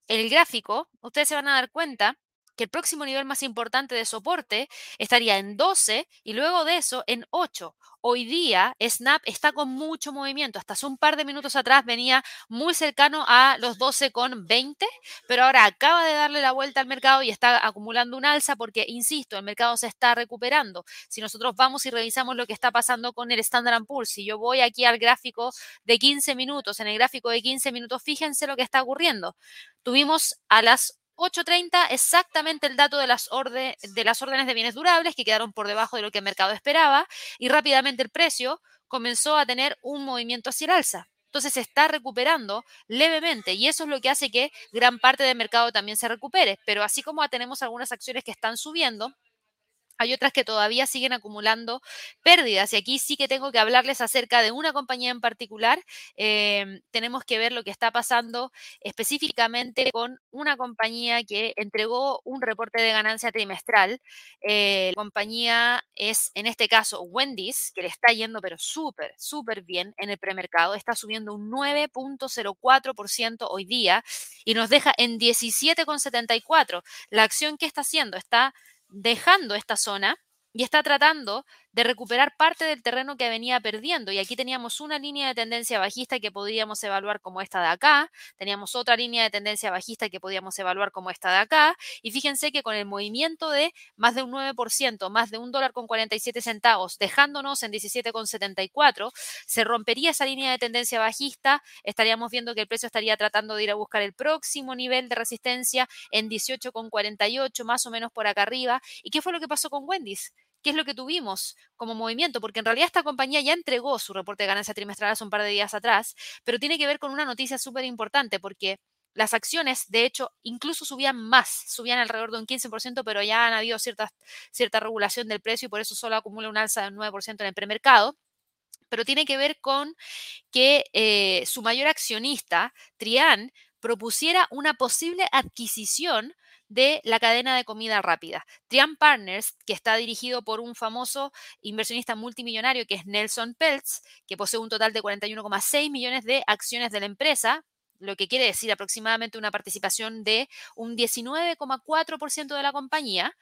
S1: el gráfico, ustedes se van a dar cuenta que el próximo nivel más importante de soporte estaría en 12 y luego de eso en 8. Hoy día Snap está con mucho movimiento. Hasta hace un par de minutos atrás venía muy cercano a los 12,20, pero ahora acaba de darle la vuelta al mercado y está acumulando un alza porque, insisto, el mercado se está recuperando. Si nosotros vamos y revisamos lo que está pasando con el Standard Poor's, si yo voy aquí al gráfico de 15 minutos, en el gráfico de 15 minutos, fíjense lo que está ocurriendo. Tuvimos a las 8.30 exactamente el dato de las, de las órdenes de bienes durables que quedaron por debajo de lo que el mercado esperaba y rápidamente el precio comenzó a tener un movimiento hacia el alza. Entonces se está recuperando levemente y eso es lo que hace que gran parte del mercado también se recupere. Pero así como tenemos algunas acciones que están subiendo, Hay otras que todavía siguen acumulando pérdidas y aquí sí que tengo que hablarles acerca de una compañía en particular. Em, tenemos que ver lo que está pasando específicamente con una compañía que entregó un reporte de ganancia trimestral. Eh, la compañía es, en este caso, Wendy's, que le está yendo pero súper, súper bien en el premercado. Está subiendo un 9.04% hoy día y nos deja en 17.74. La acción que está haciendo está dejando esta zona y está tratando de recuperar parte del terreno que venía perdiendo. Y aquí teníamos una línea de tendencia bajista que podríamos evaluar como esta de acá, teníamos otra línea de tendencia bajista que podíamos evaluar como esta de acá, y fíjense que con el movimiento de más de un 9%, más de un dólar con 47 centavos, dejándonos en 17,74, se rompería esa línea de tendencia bajista, estaríamos viendo que el precio estaría tratando de ir a buscar el próximo nivel de resistencia en 18,48, más o menos por acá arriba. ¿Y qué fue lo que pasó con Wendy's? Qué es lo que tuvimos como movimiento, porque en realidad esta compañía ya entregó su reporte de ganancia trimestral hace un par de días atrás, pero tiene que ver con una noticia súper importante, porque las acciones, de hecho, incluso subían más, subían alrededor de un 15%, pero ya han habido cierta, cierta regulación del precio y por eso solo acumula un alza del 9% en el premercado. Pero tiene que ver con que eh, su mayor accionista, Trian, propusiera una posible adquisición de la cadena de comida rápida. Trian Partners, que está dirigido por un famoso inversionista multimillonario que es Nelson Peltz, que posee un total de 41,6 millones de acciones de la empresa, lo que quiere decir aproximadamente una participación de un 19,4% de la compañía,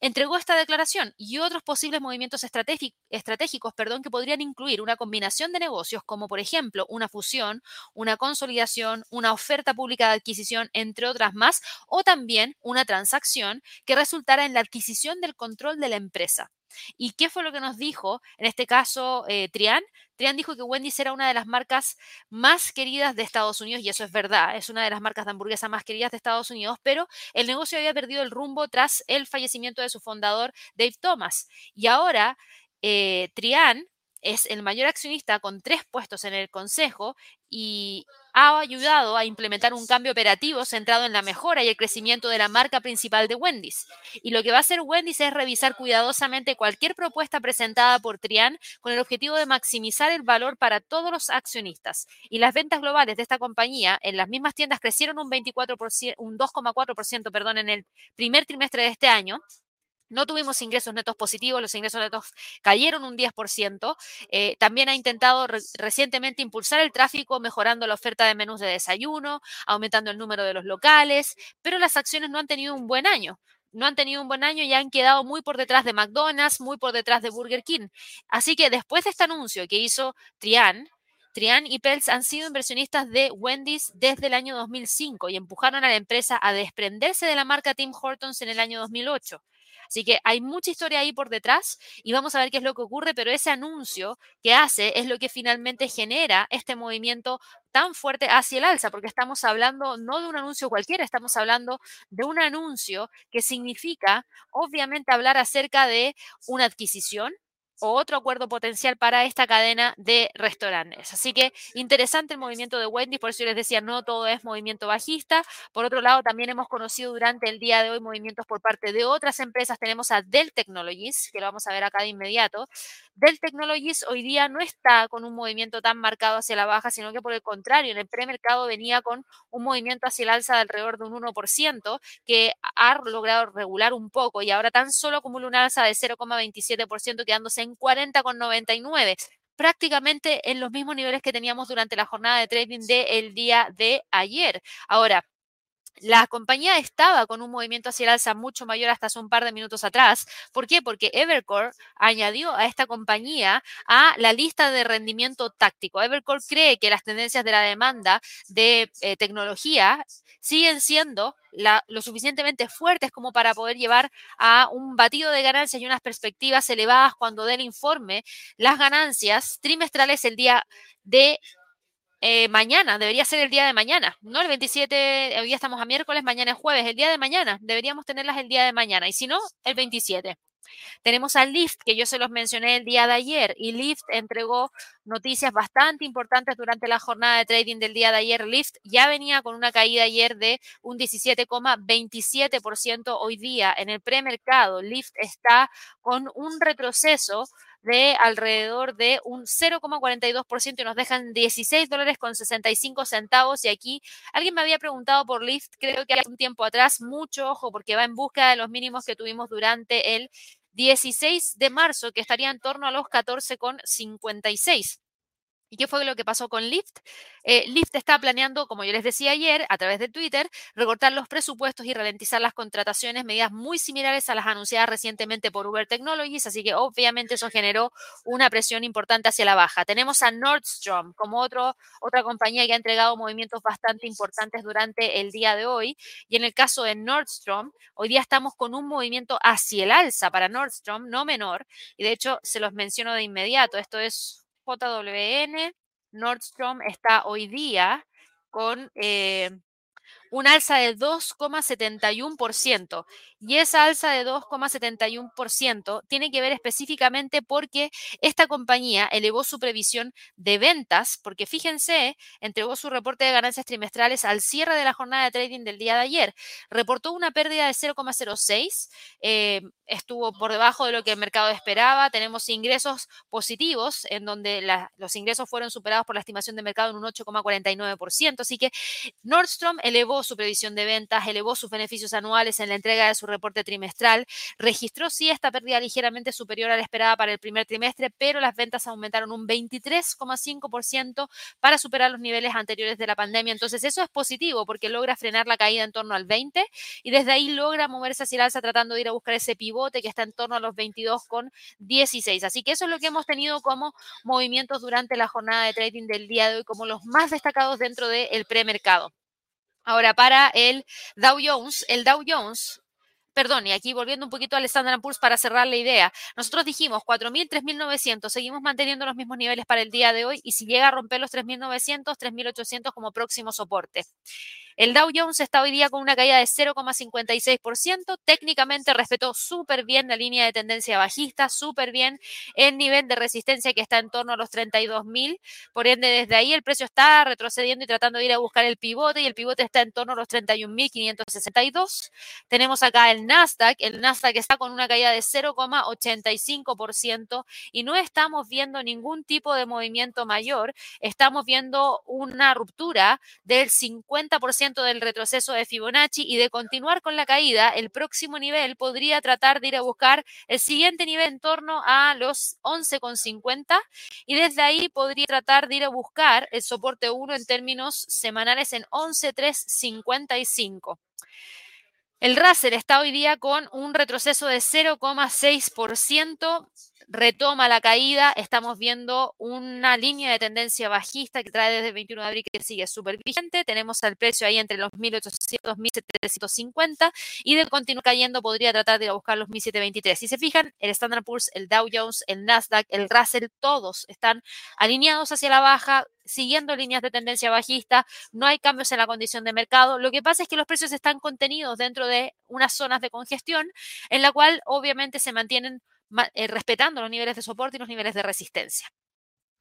S1: entregó esta declaración y otros posibles movimientos estratégicos perdón, que podrían incluir una combinación de negocios como por ejemplo una fusión, una consolidación, una oferta pública de adquisición, entre otras más, o también una transacción que resultara en la adquisición del control de la empresa. ¿Y qué fue lo que nos dijo en este caso eh, Trian? Trian dijo que Wendy's era una de las marcas más queridas de Estados Unidos, y eso es verdad, es una de las marcas de hamburguesa más queridas de Estados Unidos, pero el negocio había perdido el rumbo tras el fallecimiento de su fundador, Dave Thomas. Y ahora eh, Trian es el mayor accionista con tres puestos en el consejo y ha ayudado a implementar un cambio operativo centrado en la mejora y el crecimiento de la marca principal de Wendy's. Y lo que va a hacer Wendy's es revisar cuidadosamente cualquier propuesta presentada por Trian con el objetivo de maximizar el valor para todos los accionistas. Y las ventas globales de esta compañía en las mismas tiendas crecieron un 24%, un 2,4%, perdón, en el primer trimestre de este año no tuvimos ingresos netos positivos, los ingresos netos cayeron un 10%. Eh, también ha intentado recientemente impulsar el tráfico mejorando la oferta de menús de desayuno, aumentando el número de los locales, pero las acciones no han tenido un buen año. No han tenido un buen año y han quedado muy por detrás de McDonald's, muy por detrás de Burger King. Así que después de este anuncio que hizo Trian, Trian y Peltz han sido inversionistas de Wendy's desde el año 2005 y empujaron a la empresa a desprenderse de la marca Tim Hortons en el año 2008. Así que hay mucha historia ahí por detrás y vamos a ver qué es lo que ocurre, pero ese anuncio que hace es lo que finalmente genera este movimiento tan fuerte hacia el alza, porque estamos hablando no de un anuncio cualquiera, estamos hablando de un anuncio que significa, obviamente, hablar acerca de una adquisición, o otro acuerdo potencial para esta cadena de restaurantes. Así que interesante el movimiento de Wendy, por eso yo les decía, no todo es movimiento bajista. Por otro lado, también hemos conocido durante el día de hoy movimientos por parte de otras empresas. Tenemos a Dell Technologies, que lo vamos a ver acá de inmediato. Dell Technologies hoy día no está con un movimiento tan marcado hacia la baja, sino que por el contrario, en el premercado venía con un movimiento hacia el alza de alrededor de un 1%, que ha logrado regular un poco y ahora tan solo acumula una alza de 0,27%, quedándose en 40,99 prácticamente en los mismos niveles que teníamos durante la jornada de trading del día de ayer. Ahora, la compañía estaba con un movimiento hacia el alza mucho mayor hasta hace un par de minutos atrás. ¿Por qué? Porque Evercore añadió a esta compañía a la lista de rendimiento táctico. Evercore cree que las tendencias de la demanda de eh, tecnología siguen siendo lo suficientemente fuertes como para poder llevar a un batido de ganancias y unas perspectivas elevadas cuando dé el informe las ganancias trimestrales el día de eh, mañana, debería ser el día de mañana, no el 27, hoy estamos a miércoles, mañana es jueves, el día de mañana, deberíamos tenerlas el día de mañana, y si no, el 27. Tenemos a Lyft, que yo se los mencioné el día de ayer, y Lyft entregó noticias bastante importantes durante la jornada de trading del día de ayer. Lyft ya venía con una caída ayer de un 17,27% hoy día en el premercado. Lyft está con un retroceso de alrededor de un 0,42% y nos dejan 16 dólares con 65 centavos. Y aquí alguien me había preguntado por Lyft, creo que hace un tiempo atrás, mucho ojo porque va en busca de los mínimos que tuvimos durante el 16 de marzo, que estaría en torno a los 14,56. ¿Y qué fue lo que pasó con Lyft? Eh, Lyft está planeando, como yo les decía ayer, a través de Twitter, recortar los presupuestos y ralentizar las contrataciones, medidas muy similares a las anunciadas recientemente por Uber Technologies, así que obviamente eso generó una presión importante hacia la baja. Tenemos a Nordstrom como otro, otra compañía que ha entregado movimientos bastante importantes durante el día de hoy. Y en el caso de Nordstrom, hoy día estamos con un movimiento hacia el alza para Nordstrom, no menor, y de hecho se los menciono de inmediato. Esto es JWN, Nordstrom está hoy día con eh, un alza de 2,71%. Y esa alza de 2,71% tiene que ver específicamente porque esta compañía elevó su previsión de ventas, porque fíjense, entregó su reporte de ganancias trimestrales al cierre de la jornada de trading del día de ayer. Reportó una pérdida de 0,06, eh, estuvo por debajo de lo que el mercado esperaba. Tenemos ingresos positivos, en donde los ingresos fueron superados por la estimación de mercado en un 8,49%. Así que Nordstrom elevó su previsión de ventas, elevó sus beneficios anuales en la entrega de su reporte trimestral, registró sí esta pérdida ligeramente superior a la esperada para el primer trimestre, pero las ventas aumentaron un 23,5% para superar los niveles anteriores de la pandemia. Entonces eso es positivo porque logra frenar la caída en torno al 20 y desde ahí logra moverse hacia el alza tratando de ir a buscar ese pivote que está en torno a los 22,16. Así que eso es lo que hemos tenido como movimientos durante la jornada de trading del día de hoy como los más destacados dentro del premercado. Ahora, para el Dow Jones, el Dow Jones perdón, y aquí volviendo un poquito al Standard Poor's para cerrar la idea, nosotros dijimos 4.000, 3.900, seguimos manteniendo los mismos niveles para el día de hoy y si llega a romper los 3.900, 3.800 como próximo soporte. El Dow Jones está hoy día con una caída de 0,56%. Técnicamente respetó súper bien la línea de tendencia bajista, súper bien el nivel de resistencia que está en torno a los 32.000. Por ende, desde ahí el precio está retrocediendo y tratando de ir a buscar el pivote y el pivote está en torno a los 31.562. Tenemos acá el Nasdaq. El Nasdaq está con una caída de 0,85% y no estamos viendo ningún tipo de movimiento mayor. Estamos viendo una ruptura del 50% del retroceso de Fibonacci y de continuar con la caída, el próximo nivel podría tratar de ir a buscar el siguiente nivel en torno a los 11,50 y desde ahí podría tratar de ir a buscar el soporte 1 en términos semanales en 11,355. El Razer está hoy día con un retroceso de 0,6% retoma la caída, estamos viendo una línea de tendencia bajista que trae desde el 21 de abril que sigue súper vigente, tenemos el precio ahí entre los 1.800, 1.750 y de continuar cayendo podría tratar de ir a buscar los 1.723. Si se fijan, el Standard Poor's, el Dow Jones, el Nasdaq, el Russell, todos están alineados hacia la baja, siguiendo líneas de tendencia bajista, no hay cambios en la condición de mercado. Lo que pasa es que los precios están contenidos dentro de unas zonas de congestión en la cual obviamente se mantienen eh, respetando los niveles de soporte y los niveles de resistencia.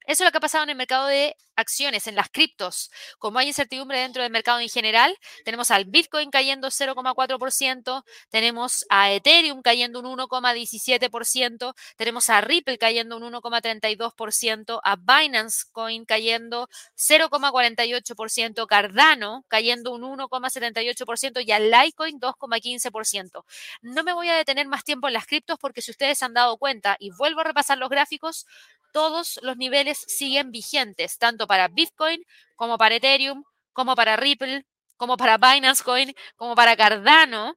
S1: Eso es lo que ha pasado en el mercado de acciones, en las criptos. Como hay incertidumbre dentro del mercado en general, tenemos al Bitcoin cayendo 0,4%, tenemos a Ethereum cayendo un 1,17%, tenemos a Ripple cayendo un 1,32%, a Binance Coin cayendo 0,48%, Cardano cayendo un 1,78% y a Litecoin 2,15%. No me voy a detener más tiempo en las criptos porque si ustedes han dado cuenta y vuelvo a repasar los gráficos, todos los niveles siguen vigentes, tanto para Bitcoin como para Ethereum, como para Ripple, como para Binance Coin, como para Cardano,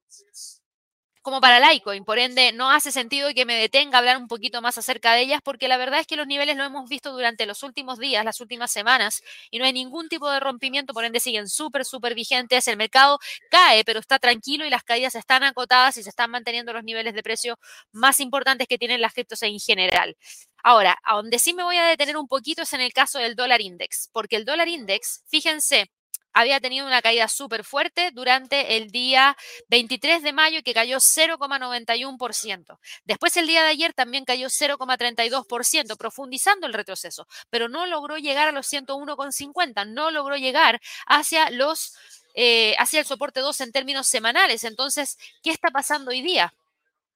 S1: como para Litecoin. Por ende, no hace sentido que me detenga a hablar un poquito más acerca de ellas, porque la verdad es que los niveles lo hemos visto durante los últimos días, las últimas semanas, y no hay ningún tipo de rompimiento, por ende siguen súper, súper vigentes. El mercado cae, pero está tranquilo y las caídas están acotadas y se están manteniendo los niveles de precio más importantes que tienen las criptos en general. Ahora, a donde sí me voy a detener un poquito es en el caso del dólar index, porque el dólar index, fíjense, había tenido una caída súper fuerte durante el día 23 de mayo que cayó 0,91%. Después el día de ayer también cayó 0,32%, profundizando el retroceso, pero no logró llegar a los 101,50, no logró llegar hacia los eh, hacia el soporte 2 en términos semanales. Entonces, ¿qué está pasando hoy día?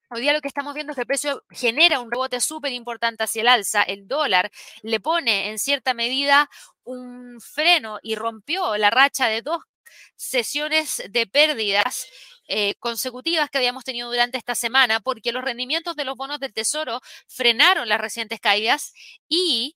S1: Hoy día lo que estamos viendo es que el precio genera un rebote súper importante hacia el alza. El dólar le pone en cierta medida un freno y rompió la racha de dos sesiones de pérdidas eh, consecutivas que habíamos tenido durante esta semana porque los rendimientos de los bonos del tesoro frenaron las recientes caídas y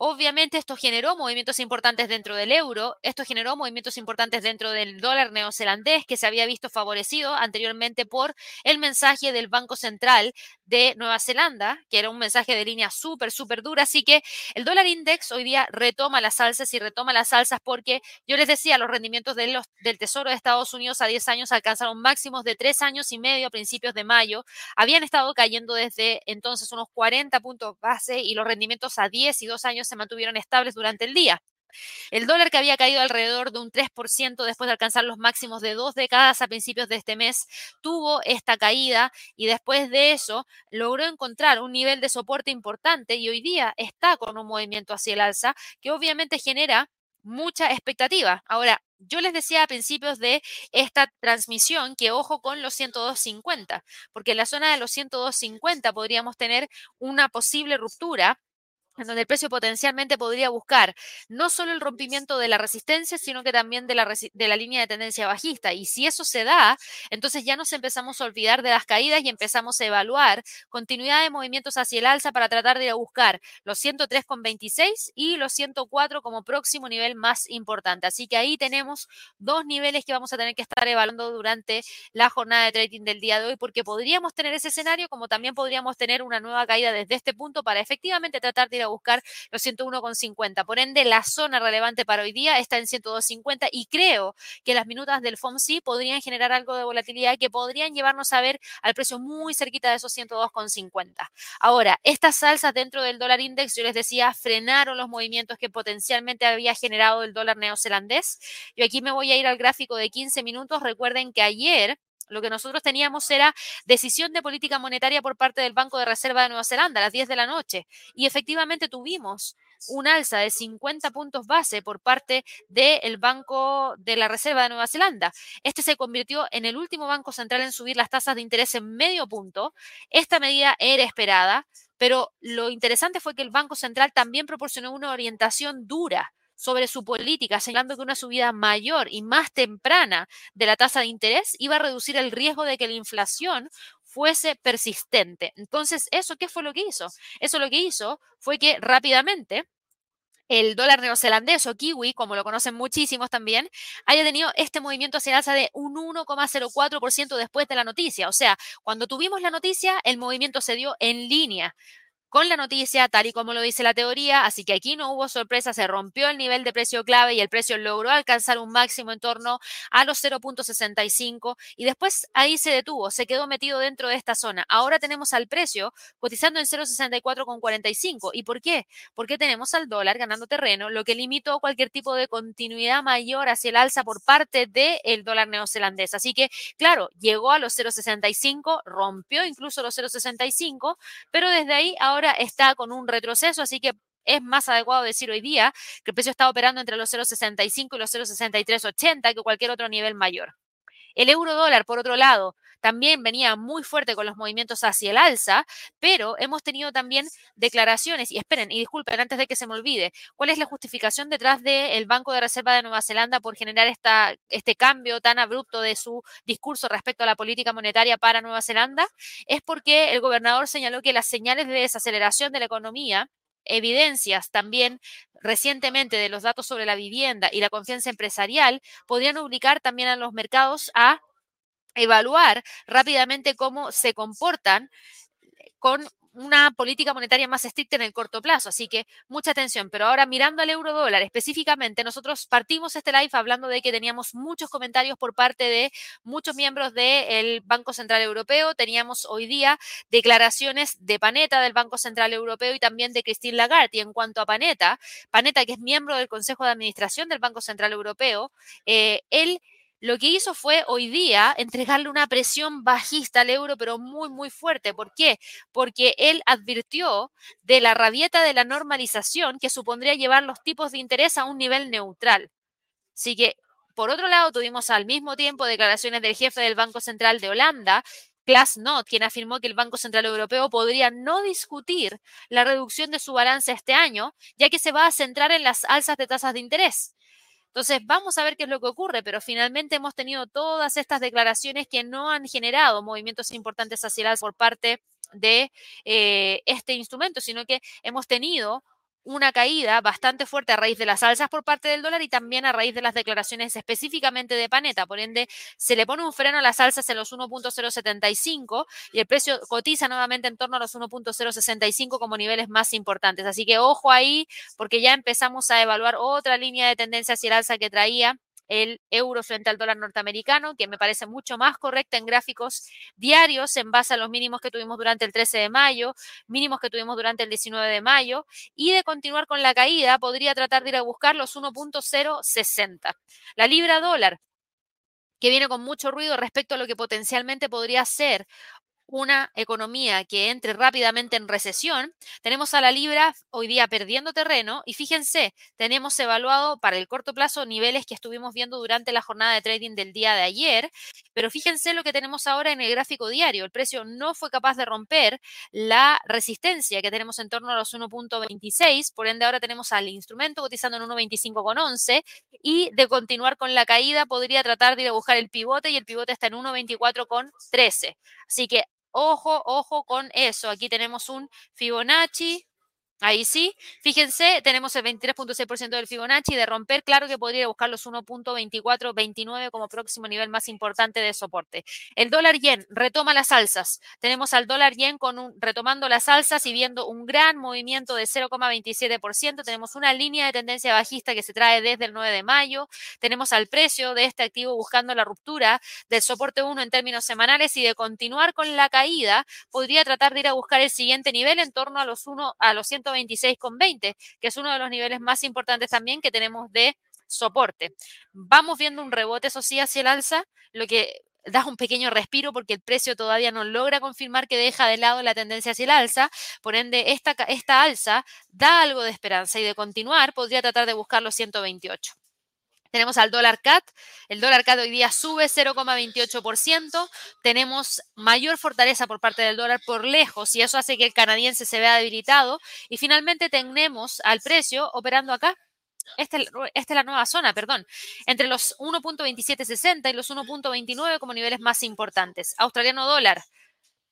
S1: Obviamente esto generó movimientos importantes dentro del euro, esto generó movimientos importantes dentro del dólar neozelandés que se había visto favorecido anteriormente por el mensaje del Banco Central de Nueva Zelanda, que era un mensaje de línea súper, súper dura. Así que el dólar index hoy día retoma las alzas y retoma las alzas porque yo les decía, los rendimientos del Tesoro de Estados Unidos a 10 años alcanzaron máximos de 3 años y medio a principios de mayo. Habían estado cayendo desde entonces unos 40 puntos base y los rendimientos a 10 y 2 años se mantuvieron estables durante el día. El dólar que había caído alrededor de un 3% después de alcanzar los máximos de dos décadas a principios de este mes, tuvo esta caída y después de eso logró encontrar un nivel de soporte importante y hoy día está con un movimiento hacia el alza que obviamente genera mucha expectativa. Ahora, yo les decía a principios de esta transmisión que ojo con los 102.50, porque en la zona de los 102.50 podríamos tener una posible ruptura en donde el precio potencialmente podría buscar no solo el rompimiento de la resistencia, sino que también de la, de la línea de tendencia bajista. Y si eso se da, entonces ya nos empezamos a olvidar de las caídas y empezamos a evaluar continuidad de movimientos hacia el alza para tratar de ir a buscar los 103,26 y los 104 como próximo nivel más importante. Así que ahí tenemos dos niveles que vamos a tener que estar evaluando durante la jornada de trading del día de hoy, porque podríamos tener ese escenario como también podríamos tener una nueva caída desde este punto para efectivamente tratar de ir a buscar los 101,50. Por ende, la zona relevante para hoy día está en 102,50 y creo que las minutas del FOMC podrían generar algo de volatilidad que podrían llevarnos a ver al precio muy cerquita de esos 102,50. Ahora, estas salsas dentro del dólar index, yo les decía, frenaron los movimientos que potencialmente había generado el dólar neozelandés. Yo aquí me voy a ir al gráfico de 15 minutos. Recuerden que ayer lo que nosotros teníamos era decisión de política monetaria por parte del Banco de Reserva de Nueva Zelanda a las 10 de la noche. Y efectivamente tuvimos un alza de 50 puntos base por parte del Banco de la Reserva de Nueva Zelanda. Este se convirtió en el último banco central en subir las tasas de interés en medio punto. Esta medida era esperada, pero lo interesante fue que el Banco Central también proporcionó una orientación dura sobre su política, señalando que una subida mayor y más temprana de la tasa de interés iba a reducir el riesgo de que la inflación fuese persistente. Entonces, ¿eso qué fue lo que hizo? Eso lo que hizo fue que rápidamente el dólar neozelandés o kiwi, como lo conocen muchísimos también, haya tenido este movimiento hacia el alza de un 1,04% después de la noticia. O sea, cuando tuvimos la noticia, el movimiento se dio en línea con la noticia, tal y como lo dice la teoría, así que aquí no hubo sorpresa, se rompió el nivel de precio clave y el precio logró alcanzar un máximo en torno a los 0.65 y después ahí se detuvo, se quedó metido dentro de esta zona. Ahora tenemos al precio cotizando en 0.64,45. ¿Y por qué? Porque tenemos al dólar ganando terreno, lo que limitó cualquier tipo de continuidad mayor hacia el alza por parte del dólar neozelandés. Así que, claro, llegó a los 0.65, rompió incluso los 0.65, pero desde ahí ahora ahora está con un retroceso, así que es más adecuado decir hoy día que el precio está operando entre los 0,65 y los 0,6380 que cualquier otro nivel mayor. El euro dólar, por otro lado, también venía muy fuerte con los movimientos hacia el alza, pero hemos tenido también declaraciones, y esperen, y disculpen antes de que se me olvide, ¿cuál es la justificación detrás del Banco de Reserva de Nueva Zelanda por generar esta, este cambio tan abrupto de su discurso respecto a la política monetaria para Nueva Zelanda? Es porque el gobernador señaló que las señales de desaceleración de la economía evidencias también recientemente de los datos sobre la vivienda y la confianza empresarial podrían obligar también a los mercados a evaluar rápidamente cómo se comportan con una política monetaria más estricta en el corto plazo. Así que mucha atención. Pero ahora mirando al euro dólar específicamente, nosotros partimos este live hablando de que teníamos muchos comentarios por parte de muchos miembros del Banco Central Europeo. Teníamos hoy día declaraciones de Paneta del Banco Central Europeo y también de Christine Lagarde. Y en cuanto a Paneta, Paneta, que es miembro del Consejo de Administración del Banco Central Europeo, eh, él lo que hizo fue hoy día entregarle una presión bajista al euro, pero muy, muy fuerte. ¿Por qué? Porque él advirtió de la rabieta de la normalización que supondría llevar los tipos de interés a un nivel neutral. Así que, por otro lado, tuvimos al mismo tiempo declaraciones del jefe del Banco Central de Holanda, Klaas Not, quien afirmó que el Banco Central Europeo podría no discutir la reducción de su balance este año, ya que se va a centrar en las alzas de tasas de interés. Entonces, vamos a ver qué es lo que ocurre, pero finalmente hemos tenido todas estas declaraciones que no han generado movimientos importantes hacia el por parte de eh, este instrumento, sino que hemos tenido una caída bastante fuerte a raíz de las alzas por parte del dólar y también a raíz de las declaraciones específicamente de Paneta. Por ende, se le pone un freno a las alzas en los 1.075 y el precio cotiza nuevamente en torno a los 1.065 como niveles más importantes. Así que ojo ahí, porque ya empezamos a evaluar otra línea de tendencia hacia el alza que traía el euro frente al dólar norteamericano, que me parece mucho más correcta en gráficos diarios en base a los mínimos que tuvimos durante el 13 de mayo, mínimos que tuvimos durante el 19 de mayo, y de continuar con la caída, podría tratar de ir a buscar los 1.060. La libra dólar que viene con mucho ruido respecto a lo que potencialmente podría ser una economía que entre rápidamente en recesión, tenemos a la libra hoy día perdiendo terreno y fíjense, tenemos evaluado para el corto plazo niveles que estuvimos viendo durante la jornada de trading del día de ayer, pero fíjense lo que tenemos ahora en el gráfico diario, el precio no fue capaz de romper la resistencia que tenemos en torno a los 1.26, por ende ahora tenemos al instrumento cotizando en 1.25,11 y de continuar con la caída podría tratar de ir a buscar el pivote y el pivote está en 1.24,13. Así que Ojo, ojo con eso. Aquí tenemos un Fibonacci Ahí sí, fíjense, tenemos el 23.6% del Fibonacci de romper, claro que podría buscar los 1.2429 como próximo nivel más importante de soporte. El dólar yen retoma las alzas. Tenemos al dólar yen con un, retomando las alzas y viendo un gran movimiento de 0,27%. Tenemos una línea de tendencia bajista que se trae desde el 9 de mayo. Tenemos al precio de este activo buscando la ruptura del soporte 1 en términos semanales y de continuar con la caída, podría tratar de ir a buscar el siguiente nivel en torno a los 1 a los 100 126,20, que es uno de los niveles más importantes también que tenemos de soporte. Vamos viendo un rebote, eso sí, hacia el alza, lo que da un pequeño respiro porque el precio todavía no logra confirmar que deja de lado la tendencia hacia el alza. Por ende, esta, esta alza da algo de esperanza y de continuar podría tratar de buscar los 128. Tenemos al dólar CAT. El dólar CAT hoy día sube 0,28%. Tenemos mayor fortaleza por parte del dólar por lejos y eso hace que el canadiense se vea debilitado. Y finalmente tenemos al precio operando acá. Esta, esta es la nueva zona, perdón, entre los 1.2760 y los 1.29 como niveles más importantes. Australiano dólar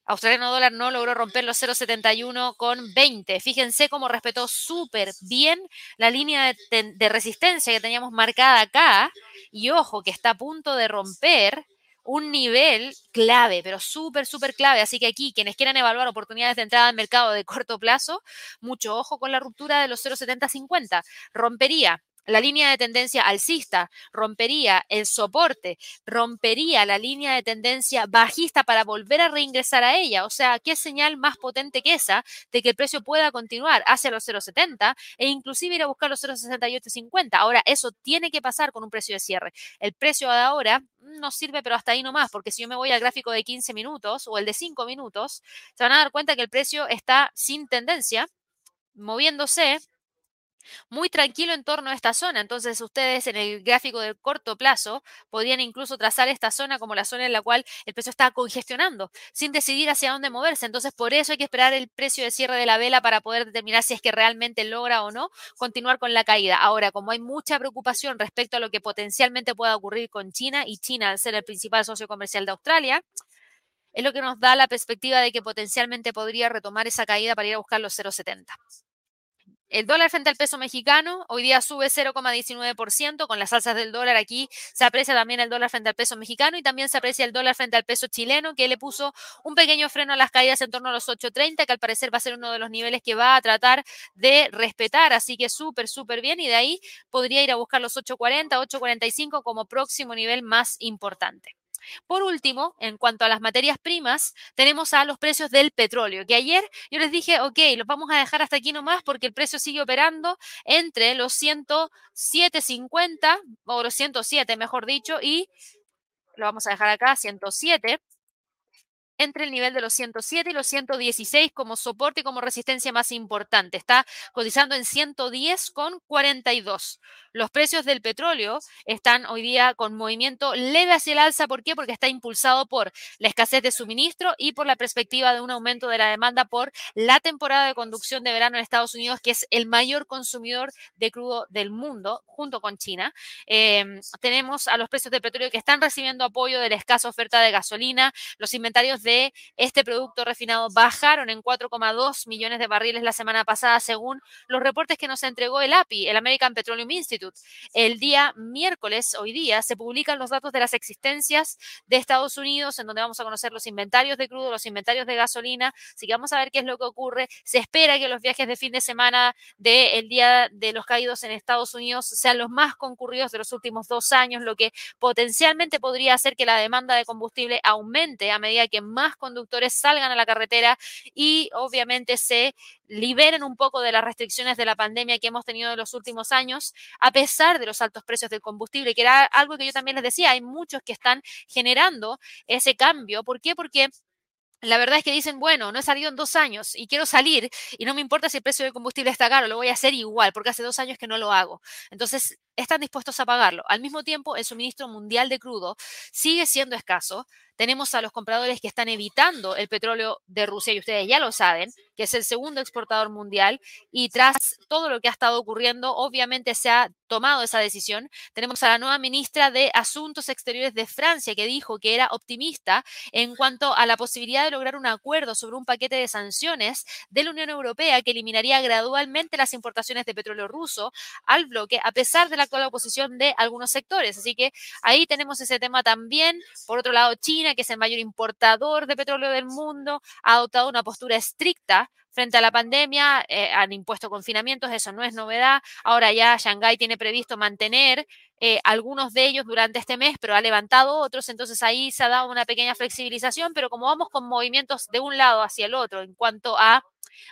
S1: Australiano dólar no logró romper los 0,71 con 20. Fíjense cómo respetó súper bien la línea de, resistencia que teníamos marcada acá. Y ojo, que está a punto de romper un nivel clave, pero súper, súper clave. Así que aquí, quienes quieran evaluar oportunidades de entrada al mercado de corto plazo, mucho ojo con la ruptura de los 0,7050. Rompería la línea de tendencia alcista, rompería el soporte, rompería la línea de tendencia bajista para volver a reingresar a ella. O sea, ¿qué señal más potente que esa de que el precio pueda continuar hacia los 0,70 e inclusive ir a buscar los 0,6850? Ahora, eso tiene que pasar con un precio de cierre. El precio de ahora no sirve, pero hasta ahí nomás, porque si yo me voy al gráfico de 15 minutos o el de 5 minutos, se van a dar cuenta que el precio está sin tendencia, moviéndose muy tranquilo en torno a esta zona. Entonces ustedes en el gráfico del corto plazo podrían incluso trazar esta zona como la zona en la cual el precio está congestionando sin decidir hacia dónde moverse. Entonces por eso hay que esperar el precio de cierre de la vela para poder determinar si es que realmente logra o no continuar con la caída. Ahora, como hay mucha preocupación respecto a lo que potencialmente pueda ocurrir con China y China al ser el principal socio comercial de Australia, es lo que nos da la perspectiva de que potencialmente podría retomar esa caída para ir a buscar los 0,70. El dólar frente al peso mexicano hoy día sube 0,19%. Con las alzas del dólar aquí se aprecia también el dólar frente al peso mexicano y también se aprecia el dólar frente al peso chileno, que le puso un pequeño freno a las caídas en torno a los 8.30, que al parecer va a ser uno de los niveles que va a tratar de respetar. Así que súper, súper bien. Y de ahí podría ir a buscar los 8.40, 8.45 como próximo nivel más importante. Por último, en cuanto a las materias primas, tenemos a los precios del petróleo, que ayer yo les dije, ok, los vamos a dejar hasta aquí nomás porque el precio sigue operando entre los 107.50 o los 107, mejor dicho, y lo vamos a dejar acá, 107 entre el nivel de los 107 y los 116 como soporte y como resistencia más importante. Está cotizando en 110 con 42. Los precios del petróleo están hoy día con movimiento leve hacia el alza. ¿Por qué? Porque está impulsado por la escasez de suministro y por la perspectiva de un aumento de la demanda por la temporada de conducción de verano en Estados Unidos, que es el mayor consumidor de crudo del mundo, junto con China. Em, tenemos a los precios del petróleo que están recibiendo apoyo de la escasa oferta de gasolina. Los inventarios de este producto refinado bajaron en 4,2 millones de barriles la semana pasada, según los reportes que nos entregó el API, el American Petroleum Institute. El día miércoles, hoy día, se publican los datos de las existencias de Estados Unidos, en donde vamos a conocer los inventarios de crudo, los inventarios de gasolina, así que vamos a ver qué es lo que ocurre. Se espera que los viajes de fin de semana del Día de los Caídos en Estados Unidos sean los más concurridos de los últimos dos años, lo que potencialmente podría hacer que la demanda de combustible aumente a medida que más conductores salgan a la carretera y obviamente se liberen un poco de las restricciones de la pandemia que hemos tenido en los últimos años, a pesar de los altos precios del combustible, que era algo que yo también les decía, hay muchos que están generando ese cambio. ¿Por qué? Porque la verdad es que dicen, bueno, no he salido en dos años y quiero salir y no me importa si el precio del combustible está caro, lo voy a hacer igual porque hace dos años que no lo hago. Entonces, están dispuestos a pagarlo. Al mismo tiempo, el suministro mundial de crudo sigue siendo escaso. Tenemos a los compradores que están evitando el petróleo de Rusia y ustedes ya lo saben, que es el segundo exportador mundial y tras todo lo que ha estado ocurriendo, obviamente se ha tomado esa decisión. Tenemos a la nueva ministra de Asuntos Exteriores de Francia que dijo que era optimista en cuanto a la posibilidad de lograr un acuerdo sobre un paquete de sanciones de la Unión Europea que eliminaría gradualmente las importaciones de petróleo ruso al bloque, a pesar de la actual oposición de algunos sectores. Así que ahí tenemos ese tema también. Por otro lado, China, que es el mayor importador de petróleo del mundo, ha adoptado una postura estricta frente a la pandemia, eh, han impuesto confinamientos, eso no es novedad. Ahora ya Shanghái tiene previsto mantener eh, algunos de ellos durante este mes, pero ha levantado otros, entonces ahí se ha dado una pequeña flexibilización, pero como vamos con movimientos de un lado hacia el otro en cuanto a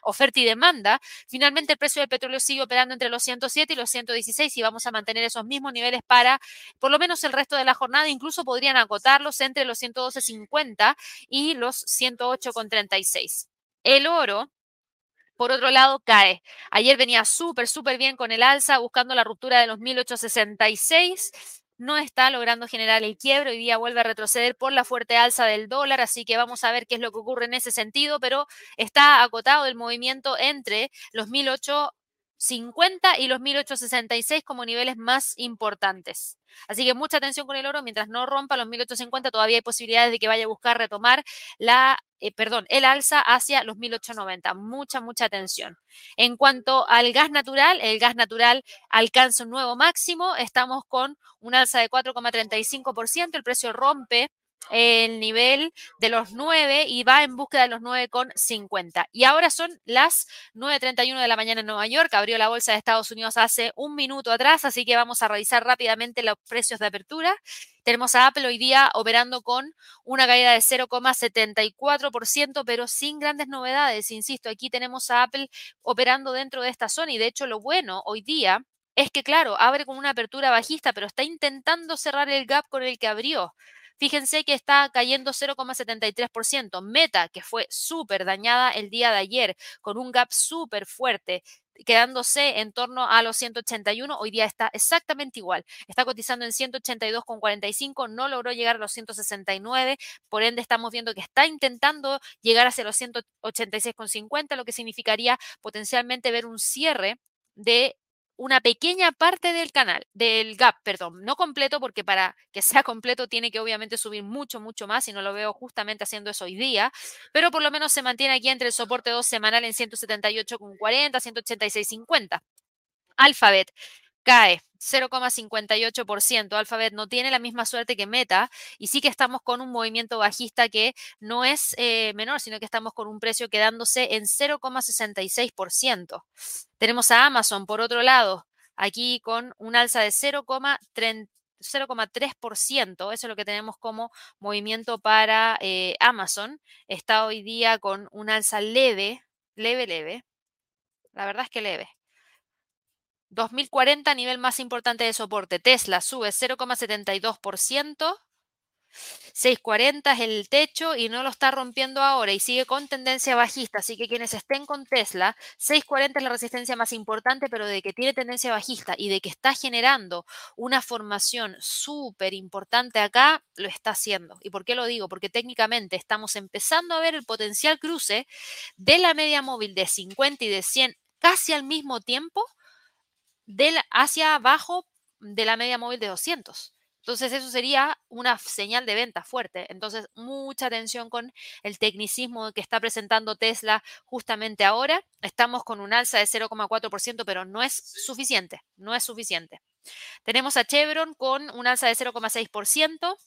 S1: oferta y demanda, finalmente el precio del petróleo sigue operando entre los 107 y los 116 y vamos a mantener esos mismos niveles para por lo menos el resto de la jornada, incluso podrían acotarlos entre los 112.50 y los 108.36. El oro por otro lado, cae. Ayer venía súper, súper bien con el alza, buscando la ruptura de los 1866. No está logrando generar el quiebre. Hoy día vuelve a retroceder por la fuerte alza del dólar, así que vamos a ver qué es lo que ocurre en ese sentido, pero está acotado el movimiento entre los 1850 y los 1866 como niveles más importantes. Así que mucha atención con el oro, mientras no rompa los 1850 todavía hay posibilidades de que vaya a buscar retomar la, eh, perdón, el alza hacia los 1890. Mucha, mucha atención. En cuanto al gas natural, el gas natural alcanza un nuevo máximo, estamos con un alza de 4,35%, el precio rompe el nivel de los 9 y va en búsqueda de los 9,50. Y ahora son las 9.31 de la mañana en Nueva York. Abrió la bolsa de Estados Unidos hace un minuto atrás, así que vamos a revisar rápidamente los precios de apertura. Tenemos a Apple hoy día operando con una caída de 0,74%, pero sin grandes novedades. Insisto, aquí tenemos a Apple operando dentro de esta zona y de hecho lo bueno hoy día es que, claro, abre con una apertura bajista, pero está intentando cerrar el gap con el que abrió. Fíjense que está cayendo 0,73%. Meta, que fue súper dañada el día de ayer, con un gap súper fuerte, quedándose en torno a los 181, hoy día está exactamente igual. Está cotizando en 182,45, no logró llegar a los 169, por ende estamos viendo que está intentando llegar hacia los 186,50, lo que significaría potencialmente ver un cierre de una pequeña parte del canal, del gap, perdón, no completo, porque para que sea completo tiene que obviamente subir mucho, mucho más, y no lo veo justamente haciendo eso hoy día, pero por lo menos se mantiene aquí entre el soporte 2 semanal en 178,40, 186,50. Alphabet cae 0,58%. Alphabet no tiene la misma suerte que Meta y sí que estamos con un movimiento bajista que no es eh, menor, sino que estamos con un precio quedándose en 0,66%. Tenemos a Amazon, por otro lado, aquí con un alza de 0,3%. Eso es lo que tenemos como movimiento para eh, Amazon. Está hoy día con un alza leve, leve, leve. La verdad es que leve. 2040, nivel más importante de soporte. Tesla sube 0,72%. 640 es el techo y no lo está rompiendo ahora y sigue con tendencia bajista. Así que quienes estén con Tesla, 640 es la resistencia más importante, pero de que tiene tendencia bajista y de que está generando una formación súper importante acá, lo está haciendo. ¿Y por qué lo digo? Porque técnicamente estamos empezando a ver el potencial cruce de la media móvil de 50 y de 100 casi al mismo tiempo hacia abajo de la media móvil de 200. Entonces eso sería una señal de venta fuerte. Entonces mucha atención con el tecnicismo que está presentando Tesla justamente ahora. Estamos con un alza de 0,4%, pero no es suficiente, no es suficiente. Tenemos a Chevron con un alza de 0,6%.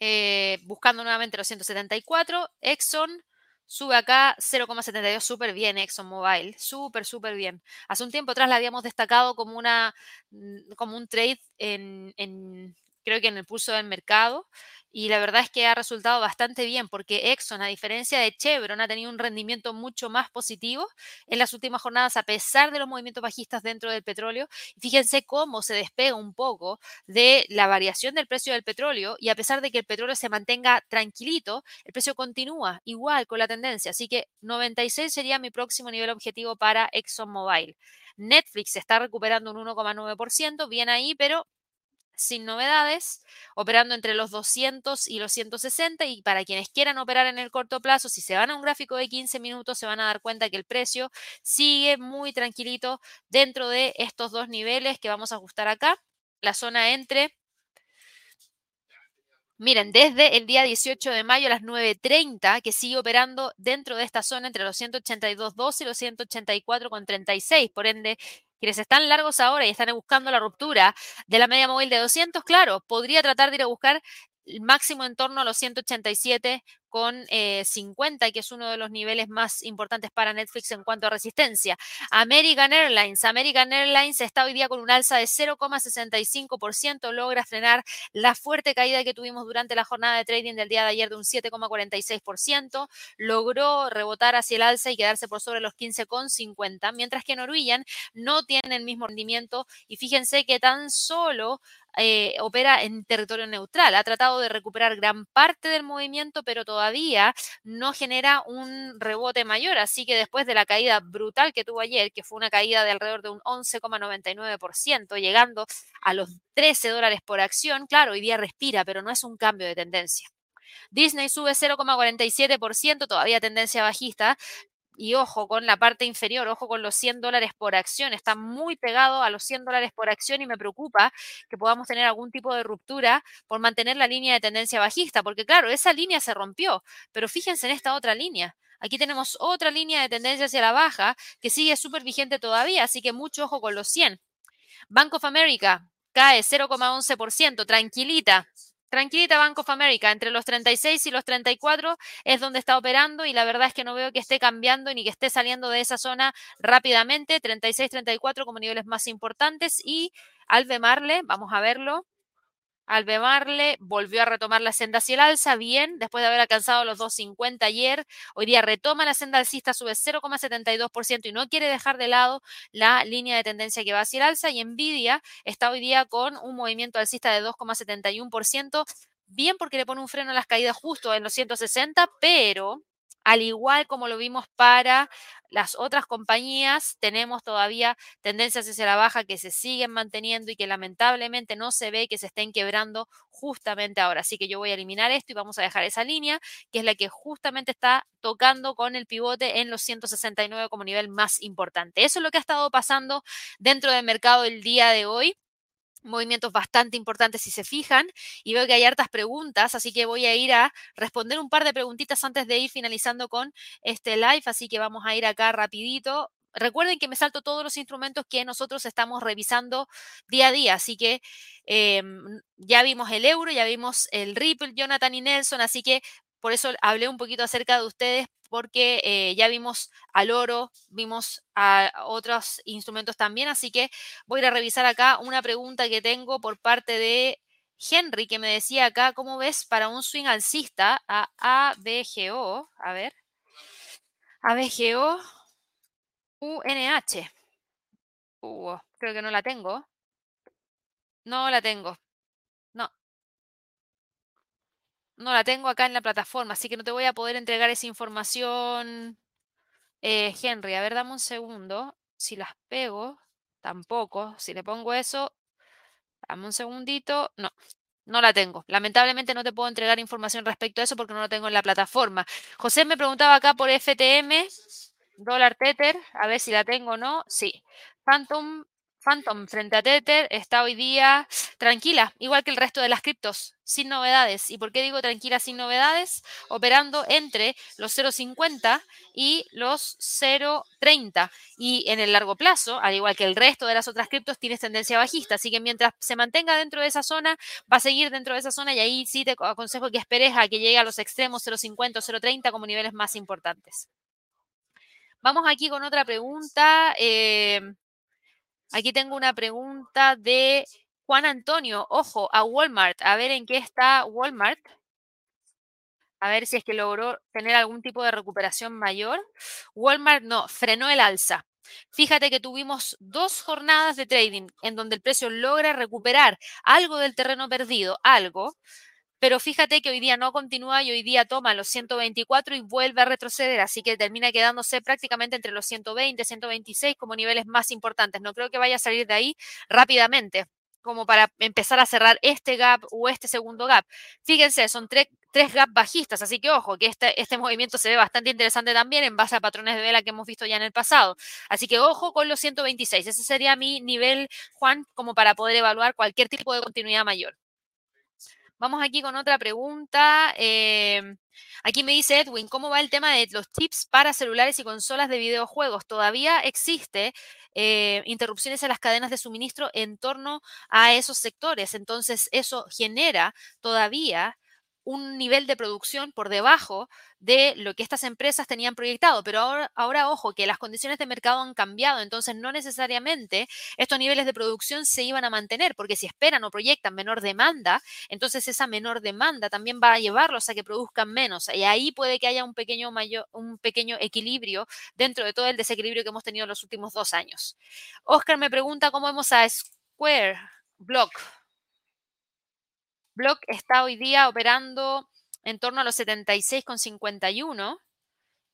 S1: Eh, buscando nuevamente los 174, Exxon Sube acá 0,72, súper bien ExxonMobil, súper, súper bien. Hace un tiempo atrás la habíamos destacado como, una, mm, como un trade en, en, creo que en el pulso del mercado y la verdad es que ha resultado bastante bien porque Exxon, a diferencia de Chevron, ha tenido un rendimiento mucho más positivo en las últimas jornadas a pesar de los movimientos bajistas dentro del petróleo. Fíjense cómo se despega un poco de la variación del precio del petróleo y a pesar de que el petróleo se mantenga tranquilito, el precio continúa igual con la tendencia. Así que 96 sería mi próximo nivel objetivo para ExxonMobil. Netflix está recuperando un 1,9%, bien ahí, pero sin novedades, operando entre los 200 y los 160 y para quienes quieran operar en el corto plazo, si se van a un gráfico de 15 minutos, se van a dar cuenta que el precio sigue muy tranquilito dentro de estos dos niveles que vamos a ajustar acá, la zona entre Miren, desde el día 18 de mayo a las 9.30, que sigue operando dentro de esta zona entre los 182.12 y los 184.36. Por ende, quienes están largos ahora y están buscando la ruptura de la media móvil de 200, claro, podría tratar de ir a buscar máximo en torno a los 187 con 50, eh, que es uno de los niveles más importantes para Netflix en cuanto a resistencia. American Airlines. American Airlines está hoy día con un alza de 0,65%, logra frenar la fuerte caída que tuvimos durante la jornada de trading del día de ayer de un 7,46%, logró rebotar hacia el alza y quedarse por sobre los 15,50, mientras que Norwegian no tiene el mismo rendimiento y fíjense que tan solo eh, opera en territorio neutral. Ha tratado de recuperar gran parte del movimiento, pero todavía no genera un rebote mayor. Así que después de la caída brutal que tuvo ayer, que fue una caída de alrededor de un 11,99%, llegando a los 13 dólares por acción, claro, hoy día respira, pero no es un cambio de tendencia. Disney sube 0,47%, todavía tendencia bajista, y ojo con la parte inferior, ojo con los 100 dólares por acción, está muy pegado a los 100 dólares por acción y me preocupa que podamos tener algún tipo de ruptura por mantener la línea de tendencia bajista, porque claro, esa línea se rompió, pero fíjense en esta otra línea. Aquí tenemos otra línea de tendencia hacia la baja que sigue súper vigente todavía, así que mucho ojo con los 100. Bank of America cae 0,11%, tranquilita, Tranquilita Bank of America, entre los 36 y los 34 es donde está operando y la verdad es que no veo que esté cambiando ni que esté saliendo de esa zona rápidamente. 36-34 como niveles más importantes y Albemarle, vamos a verlo, Albemarle volvió a retomar la senda hacia el alza, bien, después de haber alcanzado los 2.50 ayer. Hoy día retoma la senda alcista, sube 0,72% y no quiere dejar de lado la línea de tendencia que va hacia el alza. Y Nvidia está hoy día con un movimiento alcista de 2,71%, bien porque le pone un freno a las caídas justo en los 160, pero al igual como lo vimos para las otras compañías, tenemos todavía tendencias hacia la baja que se siguen manteniendo y que lamentablemente no se ve que se estén quebrando justamente ahora. Así que yo voy a eliminar esto y vamos a dejar esa línea, que es la que justamente está tocando con el pivote en los 169 como nivel más importante. Eso es lo que ha estado pasando dentro del mercado el día de hoy movimientos bastante importantes si se fijan y veo que hay hartas preguntas, así que voy a ir a responder un par de preguntitas antes de ir finalizando con este live, así que vamos a ir acá rapidito. Recuerden que me salto todos los instrumentos que nosotros estamos revisando día a día, así que em, ya vimos el euro, ya vimos el Ripple, Jonathan y Nelson, así que por eso hablé un poquito acerca de ustedes, porque eh, ya vimos al oro, vimos a otros instrumentos también, así que voy a revisar acá una pregunta que tengo por parte de Henry, que me decía acá, ¿cómo ves para un swing alcista a ABGO? A ver. ABGO UNH. Uh, creo que no la tengo. No la tengo. No la tengo acá en la plataforma, así que no te voy a poder entregar esa información, eh, Henry. A ver, dame un segundo. Si las pego, tampoco. Si le pongo eso, dame un segundito. No, no la tengo. Lamentablemente no te puedo entregar información respecto a eso porque no lo tengo en la plataforma. José me preguntaba acá por FTM, dólar Tether, a ver si la tengo o no. Sí. Phantom Phantom frente a Tether está hoy día tranquila, igual que el resto de las criptos, sin novedades. ¿Y por qué digo tranquila sin novedades? Operando entre los 0,50 y los 0,30. Y en el largo plazo, al igual que el resto de las otras criptos, tienes tendencia bajista. Así que mientras se mantenga dentro de esa zona, va a seguir dentro de esa zona y ahí sí te aconsejo que esperes a que llegue a los extremos 0,50 o 0,30 como niveles más importantes. Vamos aquí con otra pregunta. Eh, Aquí tengo una pregunta de Juan Antonio. Ojo, a Walmart. A ver en qué está Walmart. A ver si es que logró tener algún tipo de recuperación mayor. Walmart no, frenó el alza. Fíjate que tuvimos dos jornadas de trading en donde el precio logra recuperar algo del terreno perdido, algo, pero fíjate que hoy día no continúa y hoy día toma los 124 y vuelve a retroceder, así que termina quedándose prácticamente entre los 120, 126 como niveles más importantes. No creo que vaya a salir de ahí rápidamente como para empezar a cerrar este gap o este segundo gap. Fíjense, son tres, gaps bajistas, así que ojo, que este, este movimiento se ve bastante interesante también en base a patrones de vela que hemos visto ya en el pasado. Así que ojo con los 126, ese sería mi nivel, Juan, como para poder evaluar cualquier tipo de continuidad mayor. Vamos aquí con otra pregunta. Em, aquí me dice Edwin, ¿cómo va el tema de los chips para celulares y consolas de videojuegos? Todavía existe eh, interrupciones en las cadenas de suministro en torno a esos sectores. Entonces, eso genera todavía un nivel de producción por debajo de lo que estas empresas tenían proyectado. Pero ahora, ahora, ojo, que las condiciones de mercado han cambiado, entonces no necesariamente estos niveles de producción se iban a mantener, porque si esperan o proyectan menor demanda, entonces esa menor demanda también va a llevarlos a que produzcan menos. Y ahí puede que haya un pequeño, mayor, un pequeño equilibrio dentro de todo el desequilibrio que hemos tenido en los últimos dos años. Oscar me pregunta cómo vemos a Square Block. Block está hoy día operando en torno a los 76,51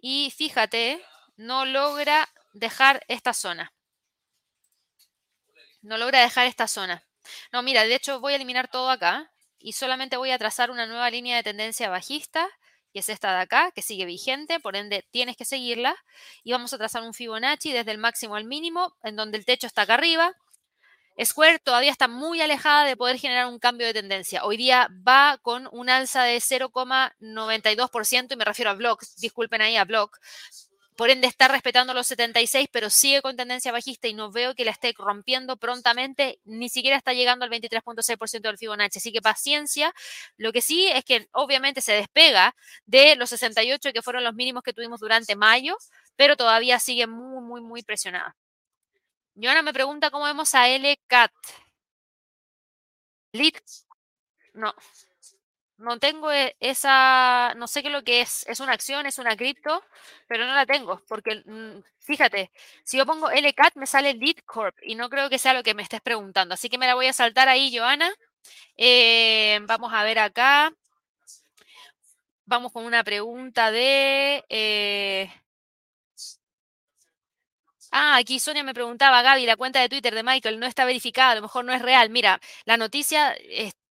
S1: y fíjate, no logra dejar esta zona. No logra dejar esta zona. No, mira, de hecho voy a eliminar todo acá y solamente voy a trazar una nueva línea de tendencia bajista, que es esta de acá, que sigue vigente, por ende tienes que seguirla. Y vamos a trazar un Fibonacci desde el máximo al mínimo, en donde el techo está acá arriba, Square todavía está muy alejada de poder generar un cambio de tendencia. Hoy día va con un alza de 0,92% y me refiero a Block, disculpen ahí a Block. Por ende está respetando los 76, pero sigue con tendencia bajista y no veo que la esté rompiendo prontamente, ni siquiera está llegando al 23.6% del Fibonacci. Así que paciencia. Lo que sí es que obviamente se despega de los 68 que fueron los mínimos que tuvimos durante mayo, pero todavía sigue muy, muy, muy presionada. Joana me pregunta cómo vemos a LCAT. Lit. No. No tengo e, esa, no sé qué es lo que es. Es una acción, es una cripto, pero no la tengo. Porque, mm, fíjate, si yo pongo LCAT me sale Lead Corp y no creo que sea lo que me estés preguntando. Así que me la voy a saltar ahí, Joana. Eh, vamos a ver acá. vamos con una pregunta de... Eh, Ah, aquí Sonia me preguntaba, Gaby, la cuenta de Twitter de Michael no está verificada, a lo mejor no es real. Mira, la noticia,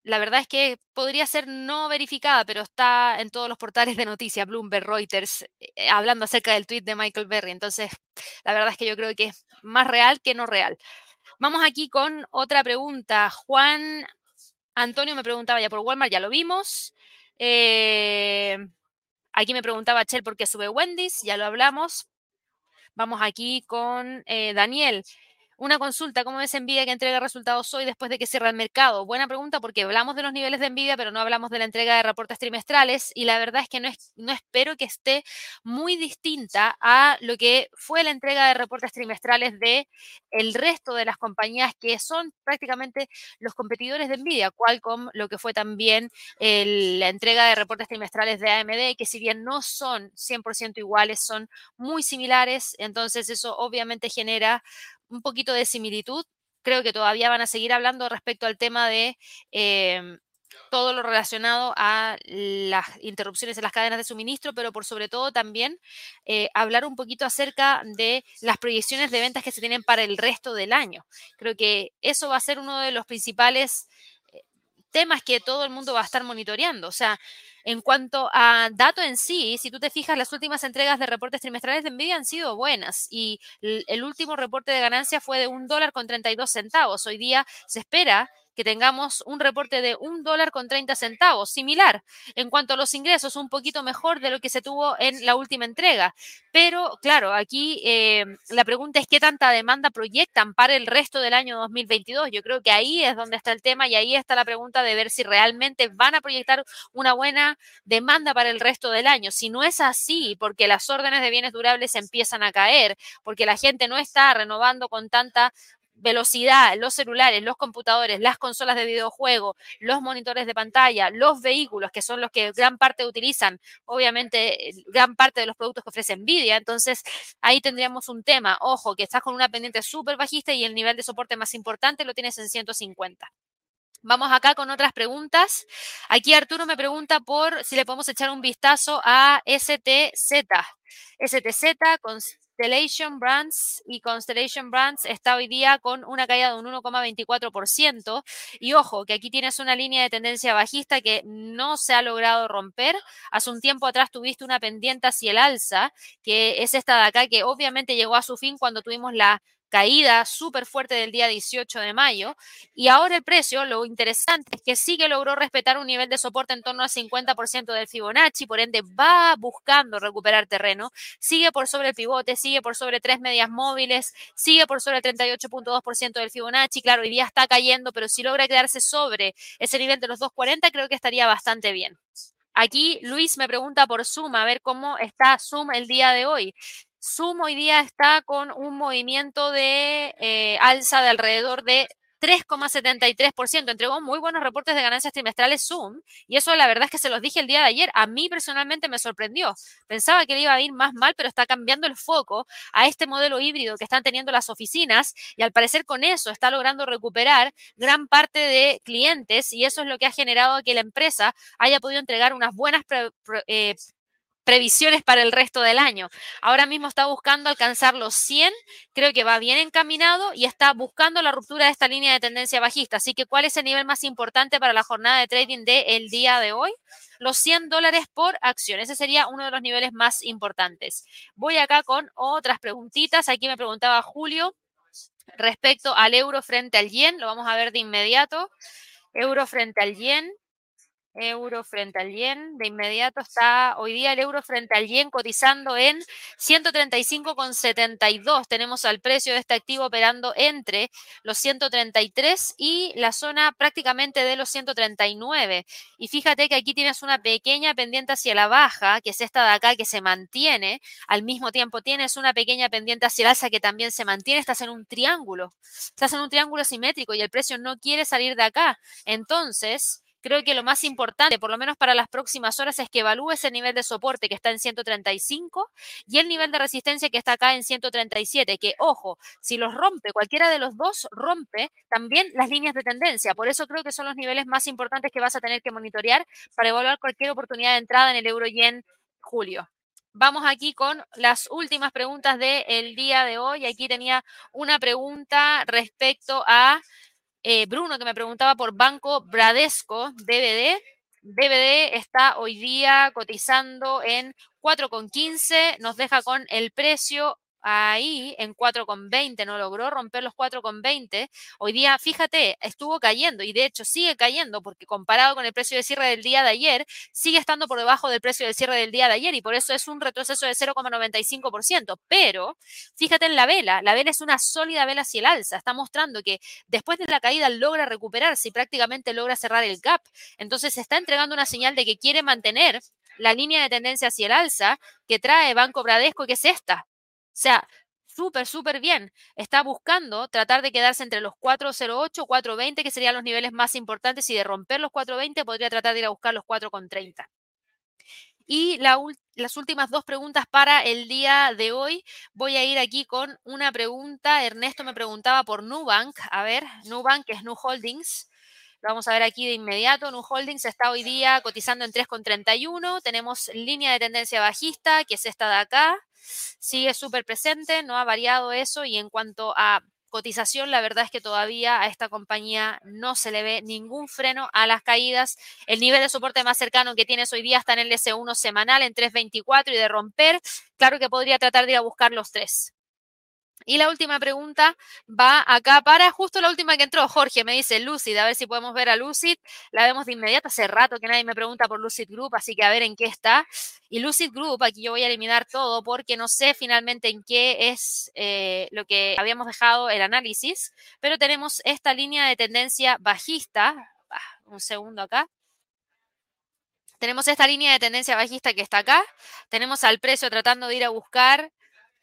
S1: la verdad es que podría ser no verificada, pero está en todos los portales de noticias, Bloomberg, Reuters, eh, hablando acerca del tweet de Michael Berry. Entonces, la verdad es que yo creo que es más real que no real. Vamos aquí con otra pregunta. Juan Antonio me preguntaba ya por Walmart, ya lo vimos. Eh, aquí me preguntaba Chel por qué sube Wendy's, ya lo hablamos. Vamos aquí con eh, Daniel. Una consulta, ¿cómo es Nvidia que entrega resultados hoy después de que cierra el mercado? Buena pregunta porque hablamos de los niveles de Nvidia, pero no hablamos de la entrega de reportes trimestrales y la verdad es que no, es, no espero que esté muy distinta a lo que fue la entrega de reportes trimestrales de el resto de las compañías que son prácticamente los competidores de Nvidia, Qualcomm, lo que fue también la entrega de reportes trimestrales de AMD, que si bien no son 100% iguales, son muy similares, entonces eso obviamente genera un poquito de similitud. Creo que todavía van a seguir hablando respecto al tema de em, todo lo relacionado a las interrupciones en las cadenas de suministro, pero por sobre todo también eh, hablar un poquito acerca de las proyecciones de ventas que se tienen para el resto del año. Creo que eso va a ser uno de los principales eh, temas que todo el mundo va a estar monitoreando. O sea, en cuanto a dato en sí, si tú te fijas, las últimas entregas de reportes trimestrales de Nvidia han sido buenas y el último reporte de ganancia fue de un dólar con 32 centavos. Hoy día se espera que tengamos un reporte de un dólar con 30 centavos, similar. En cuanto a los ingresos, un poquito mejor de lo que se tuvo en la última entrega. Pero, claro, aquí eh, la pregunta es qué tanta demanda proyectan para el resto del año 2022. Yo creo que ahí es donde está el tema y ahí está la pregunta de ver si realmente van a proyectar una buena demanda para el resto del año. Si no es así, porque las órdenes de bienes durables empiezan a caer, porque la gente no está renovando con tanta velocidad, los celulares, los computadores, las consolas de videojuego, los monitores de pantalla, los vehículos, que son los que gran parte utilizan, obviamente, gran parte de los productos que ofrece Nvidia. Entonces, ahí tendríamos un tema. Ojo, que estás con una pendiente súper bajista y el nivel de soporte más importante lo tienes en 150. Vamos acá con otras preguntas. Aquí Arturo me pregunta por si le podemos echar un vistazo a STZ. STZ con Constellation Brands y Constellation Brands está hoy día con una caída de un 1,24%. Y ojo, que aquí tienes una línea de tendencia bajista que no se ha logrado romper. Hace un tiempo atrás tuviste una pendiente hacia el alza, que es esta de acá, que obviamente llegó a su fin cuando tuvimos la caída súper fuerte del día 18 de mayo. Y ahora el precio, lo interesante es que sí que logró respetar un nivel de soporte en torno al 50% del Fibonacci, por ende va buscando recuperar terreno, sigue por sobre el pivote, sigue por sobre tres medias móviles, sigue por sobre el 38.2% del Fibonacci. Claro, hoy día está cayendo, pero si logra quedarse sobre ese nivel de los 240, creo que estaría bastante bien. Aquí Luis me pregunta por Zoom, a ver cómo está Zoom el día de hoy. Zoom hoy día está con un movimiento de eh, alza de alrededor de 3,73%. Entregó muy buenos reportes de ganancias trimestrales Zoom y eso la verdad es que se los dije el día de ayer. A mí personalmente me sorprendió. Pensaba que le iba a ir más mal, pero está cambiando el foco a este modelo híbrido que están teniendo las oficinas y al parecer con eso está logrando recuperar gran parte de clientes y eso es lo que ha generado que la empresa haya podido entregar unas buenas eh, previsiones para el resto del año. Ahora mismo está buscando alcanzar los 100, creo que va bien encaminado y está buscando la ruptura de esta línea de tendencia bajista. Así que, ¿cuál es el nivel más importante para la jornada de trading del el día de hoy? Los 100 dólares por acción. Ese sería uno de los niveles más importantes. Voy acá con otras preguntitas. Aquí me preguntaba Julio respecto al euro frente al yen. Lo vamos a ver de inmediato. Euro frente al yen euro frente al yen. De inmediato está hoy día el euro frente al yen cotizando en 135,72. Tenemos al precio de este activo operando entre los 133 y la zona prácticamente de los 139. Y fíjate que aquí tienes una pequeña pendiente hacia la baja, que es esta de acá que se mantiene. Al mismo tiempo tienes una pequeña pendiente hacia el alza que también se mantiene. Estás en un triángulo. Estás en un triángulo simétrico y el precio no quiere salir de acá. Entonces, creo que lo más importante, por lo menos para las próximas horas, es que evalúes el nivel de soporte que está en 135 y el nivel de resistencia que está acá en 137, que ojo, si los rompe, cualquiera de los dos rompe también las líneas de tendencia. Por eso creo que son los niveles más importantes que vas a tener que monitorear para evaluar cualquier oportunidad de entrada en el euro yen julio. Vamos aquí con las últimas preguntas del día de hoy. Aquí tenía una pregunta respecto a eh, Bruno que me preguntaba por Banco Bradesco DVD. DVD está hoy día cotizando en 4,15, nos deja con el precio ahí en 4,20, no logró romper los 4,20. Hoy día, fíjate, estuvo cayendo y de hecho sigue cayendo porque comparado con el precio de cierre del día de ayer, sigue estando por debajo del precio de cierre del día de ayer y por eso es un retroceso de 0,95%. Pero fíjate en la vela, la vela es una sólida vela hacia el alza, está mostrando que después de la caída logra recuperarse y prácticamente logra cerrar el gap. Entonces está entregando una señal de que quiere mantener la línea de tendencia hacia el alza que trae Banco Bradesco, que es esta, sea, súper, súper bien. Está buscando tratar de quedarse entre los 408, 420, que serían los niveles más importantes, y de romper los 420 podría tratar de ir a buscar los 4,30. Y las últimas dos preguntas para el día de hoy. Voy a ir aquí con una pregunta. Ernesto me preguntaba por Nubank. A ver, Nubank, es New Holdings. Lo vamos a ver aquí de inmediato. New Holdings está hoy día cotizando en 3,31. Tenemos línea de tendencia bajista, que es esta de acá sigue súper presente, no ha variado eso y en cuanto a cotización, la verdad es que todavía a esta compañía no se le ve ningún freno a las caídas. El nivel de soporte más cercano que tienes hoy día está en el S1 semanal en 3.24 y de romper, claro que podría tratar de ir a buscar los tres. Y la última pregunta va acá para justo la última que entró. Jorge me dice Lucid, a ver si podemos ver a Lucid. La vemos de inmediato. Hace rato que nadie me pregunta por Lucid Group, así que a ver en qué está. Y Lucid Group, aquí yo voy a eliminar todo porque no sé finalmente en qué es eh, lo que habíamos dejado el análisis, pero tenemos esta línea de tendencia bajista. Ah, un segundo acá. Tenemos esta línea de tendencia bajista que está acá. Tenemos al precio tratando de ir a buscar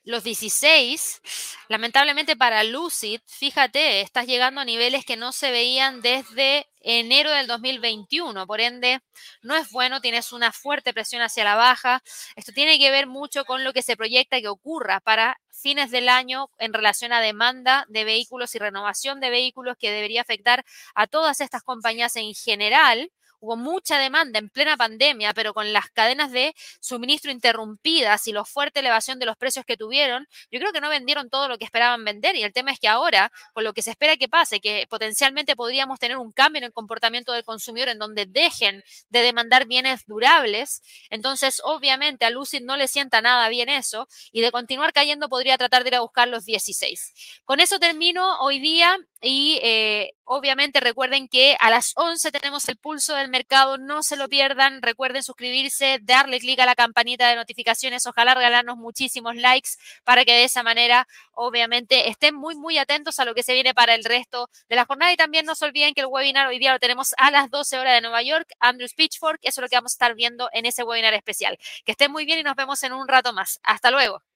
S1: los 16, lamentablemente para Lucid, fíjate, estás llegando a niveles que no se veían desde enero del 2021, por ende, no es bueno, tienes una fuerte presión hacia la baja. Esto tiene que ver mucho con lo que se proyecta que ocurra para fines del año en relación a demanda de vehículos y renovación de vehículos que debería afectar a todas estas compañías en general hubo mucha demanda en plena pandemia, pero con las cadenas de suministro interrumpidas y la fuerte elevación de los precios que tuvieron, yo creo que no vendieron todo lo que esperaban vender y el tema es que ahora, con lo que se espera que pase, que potencialmente podríamos tener un cambio en el comportamiento del consumidor en donde dejen de demandar bienes durables, entonces obviamente a Lucid no le sienta nada bien eso y de continuar cayendo podría tratar de ir a buscar los 16. Con eso termino hoy día y eh, obviamente recuerden que a las 11 tenemos el pulso del mercado, no se lo pierdan, recuerden suscribirse, darle clic a la campanita de notificaciones, ojalá regalarnos muchísimos likes para que de esa manera obviamente estén muy muy atentos a lo que se viene para el resto de la jornada y también no se olviden que el webinar hoy día lo tenemos a las 12 horas de Nueva York, Andrews Pitchfork, eso es lo que vamos a estar viendo en ese webinar especial. Que estén muy bien y nos vemos en un rato más. Hasta luego.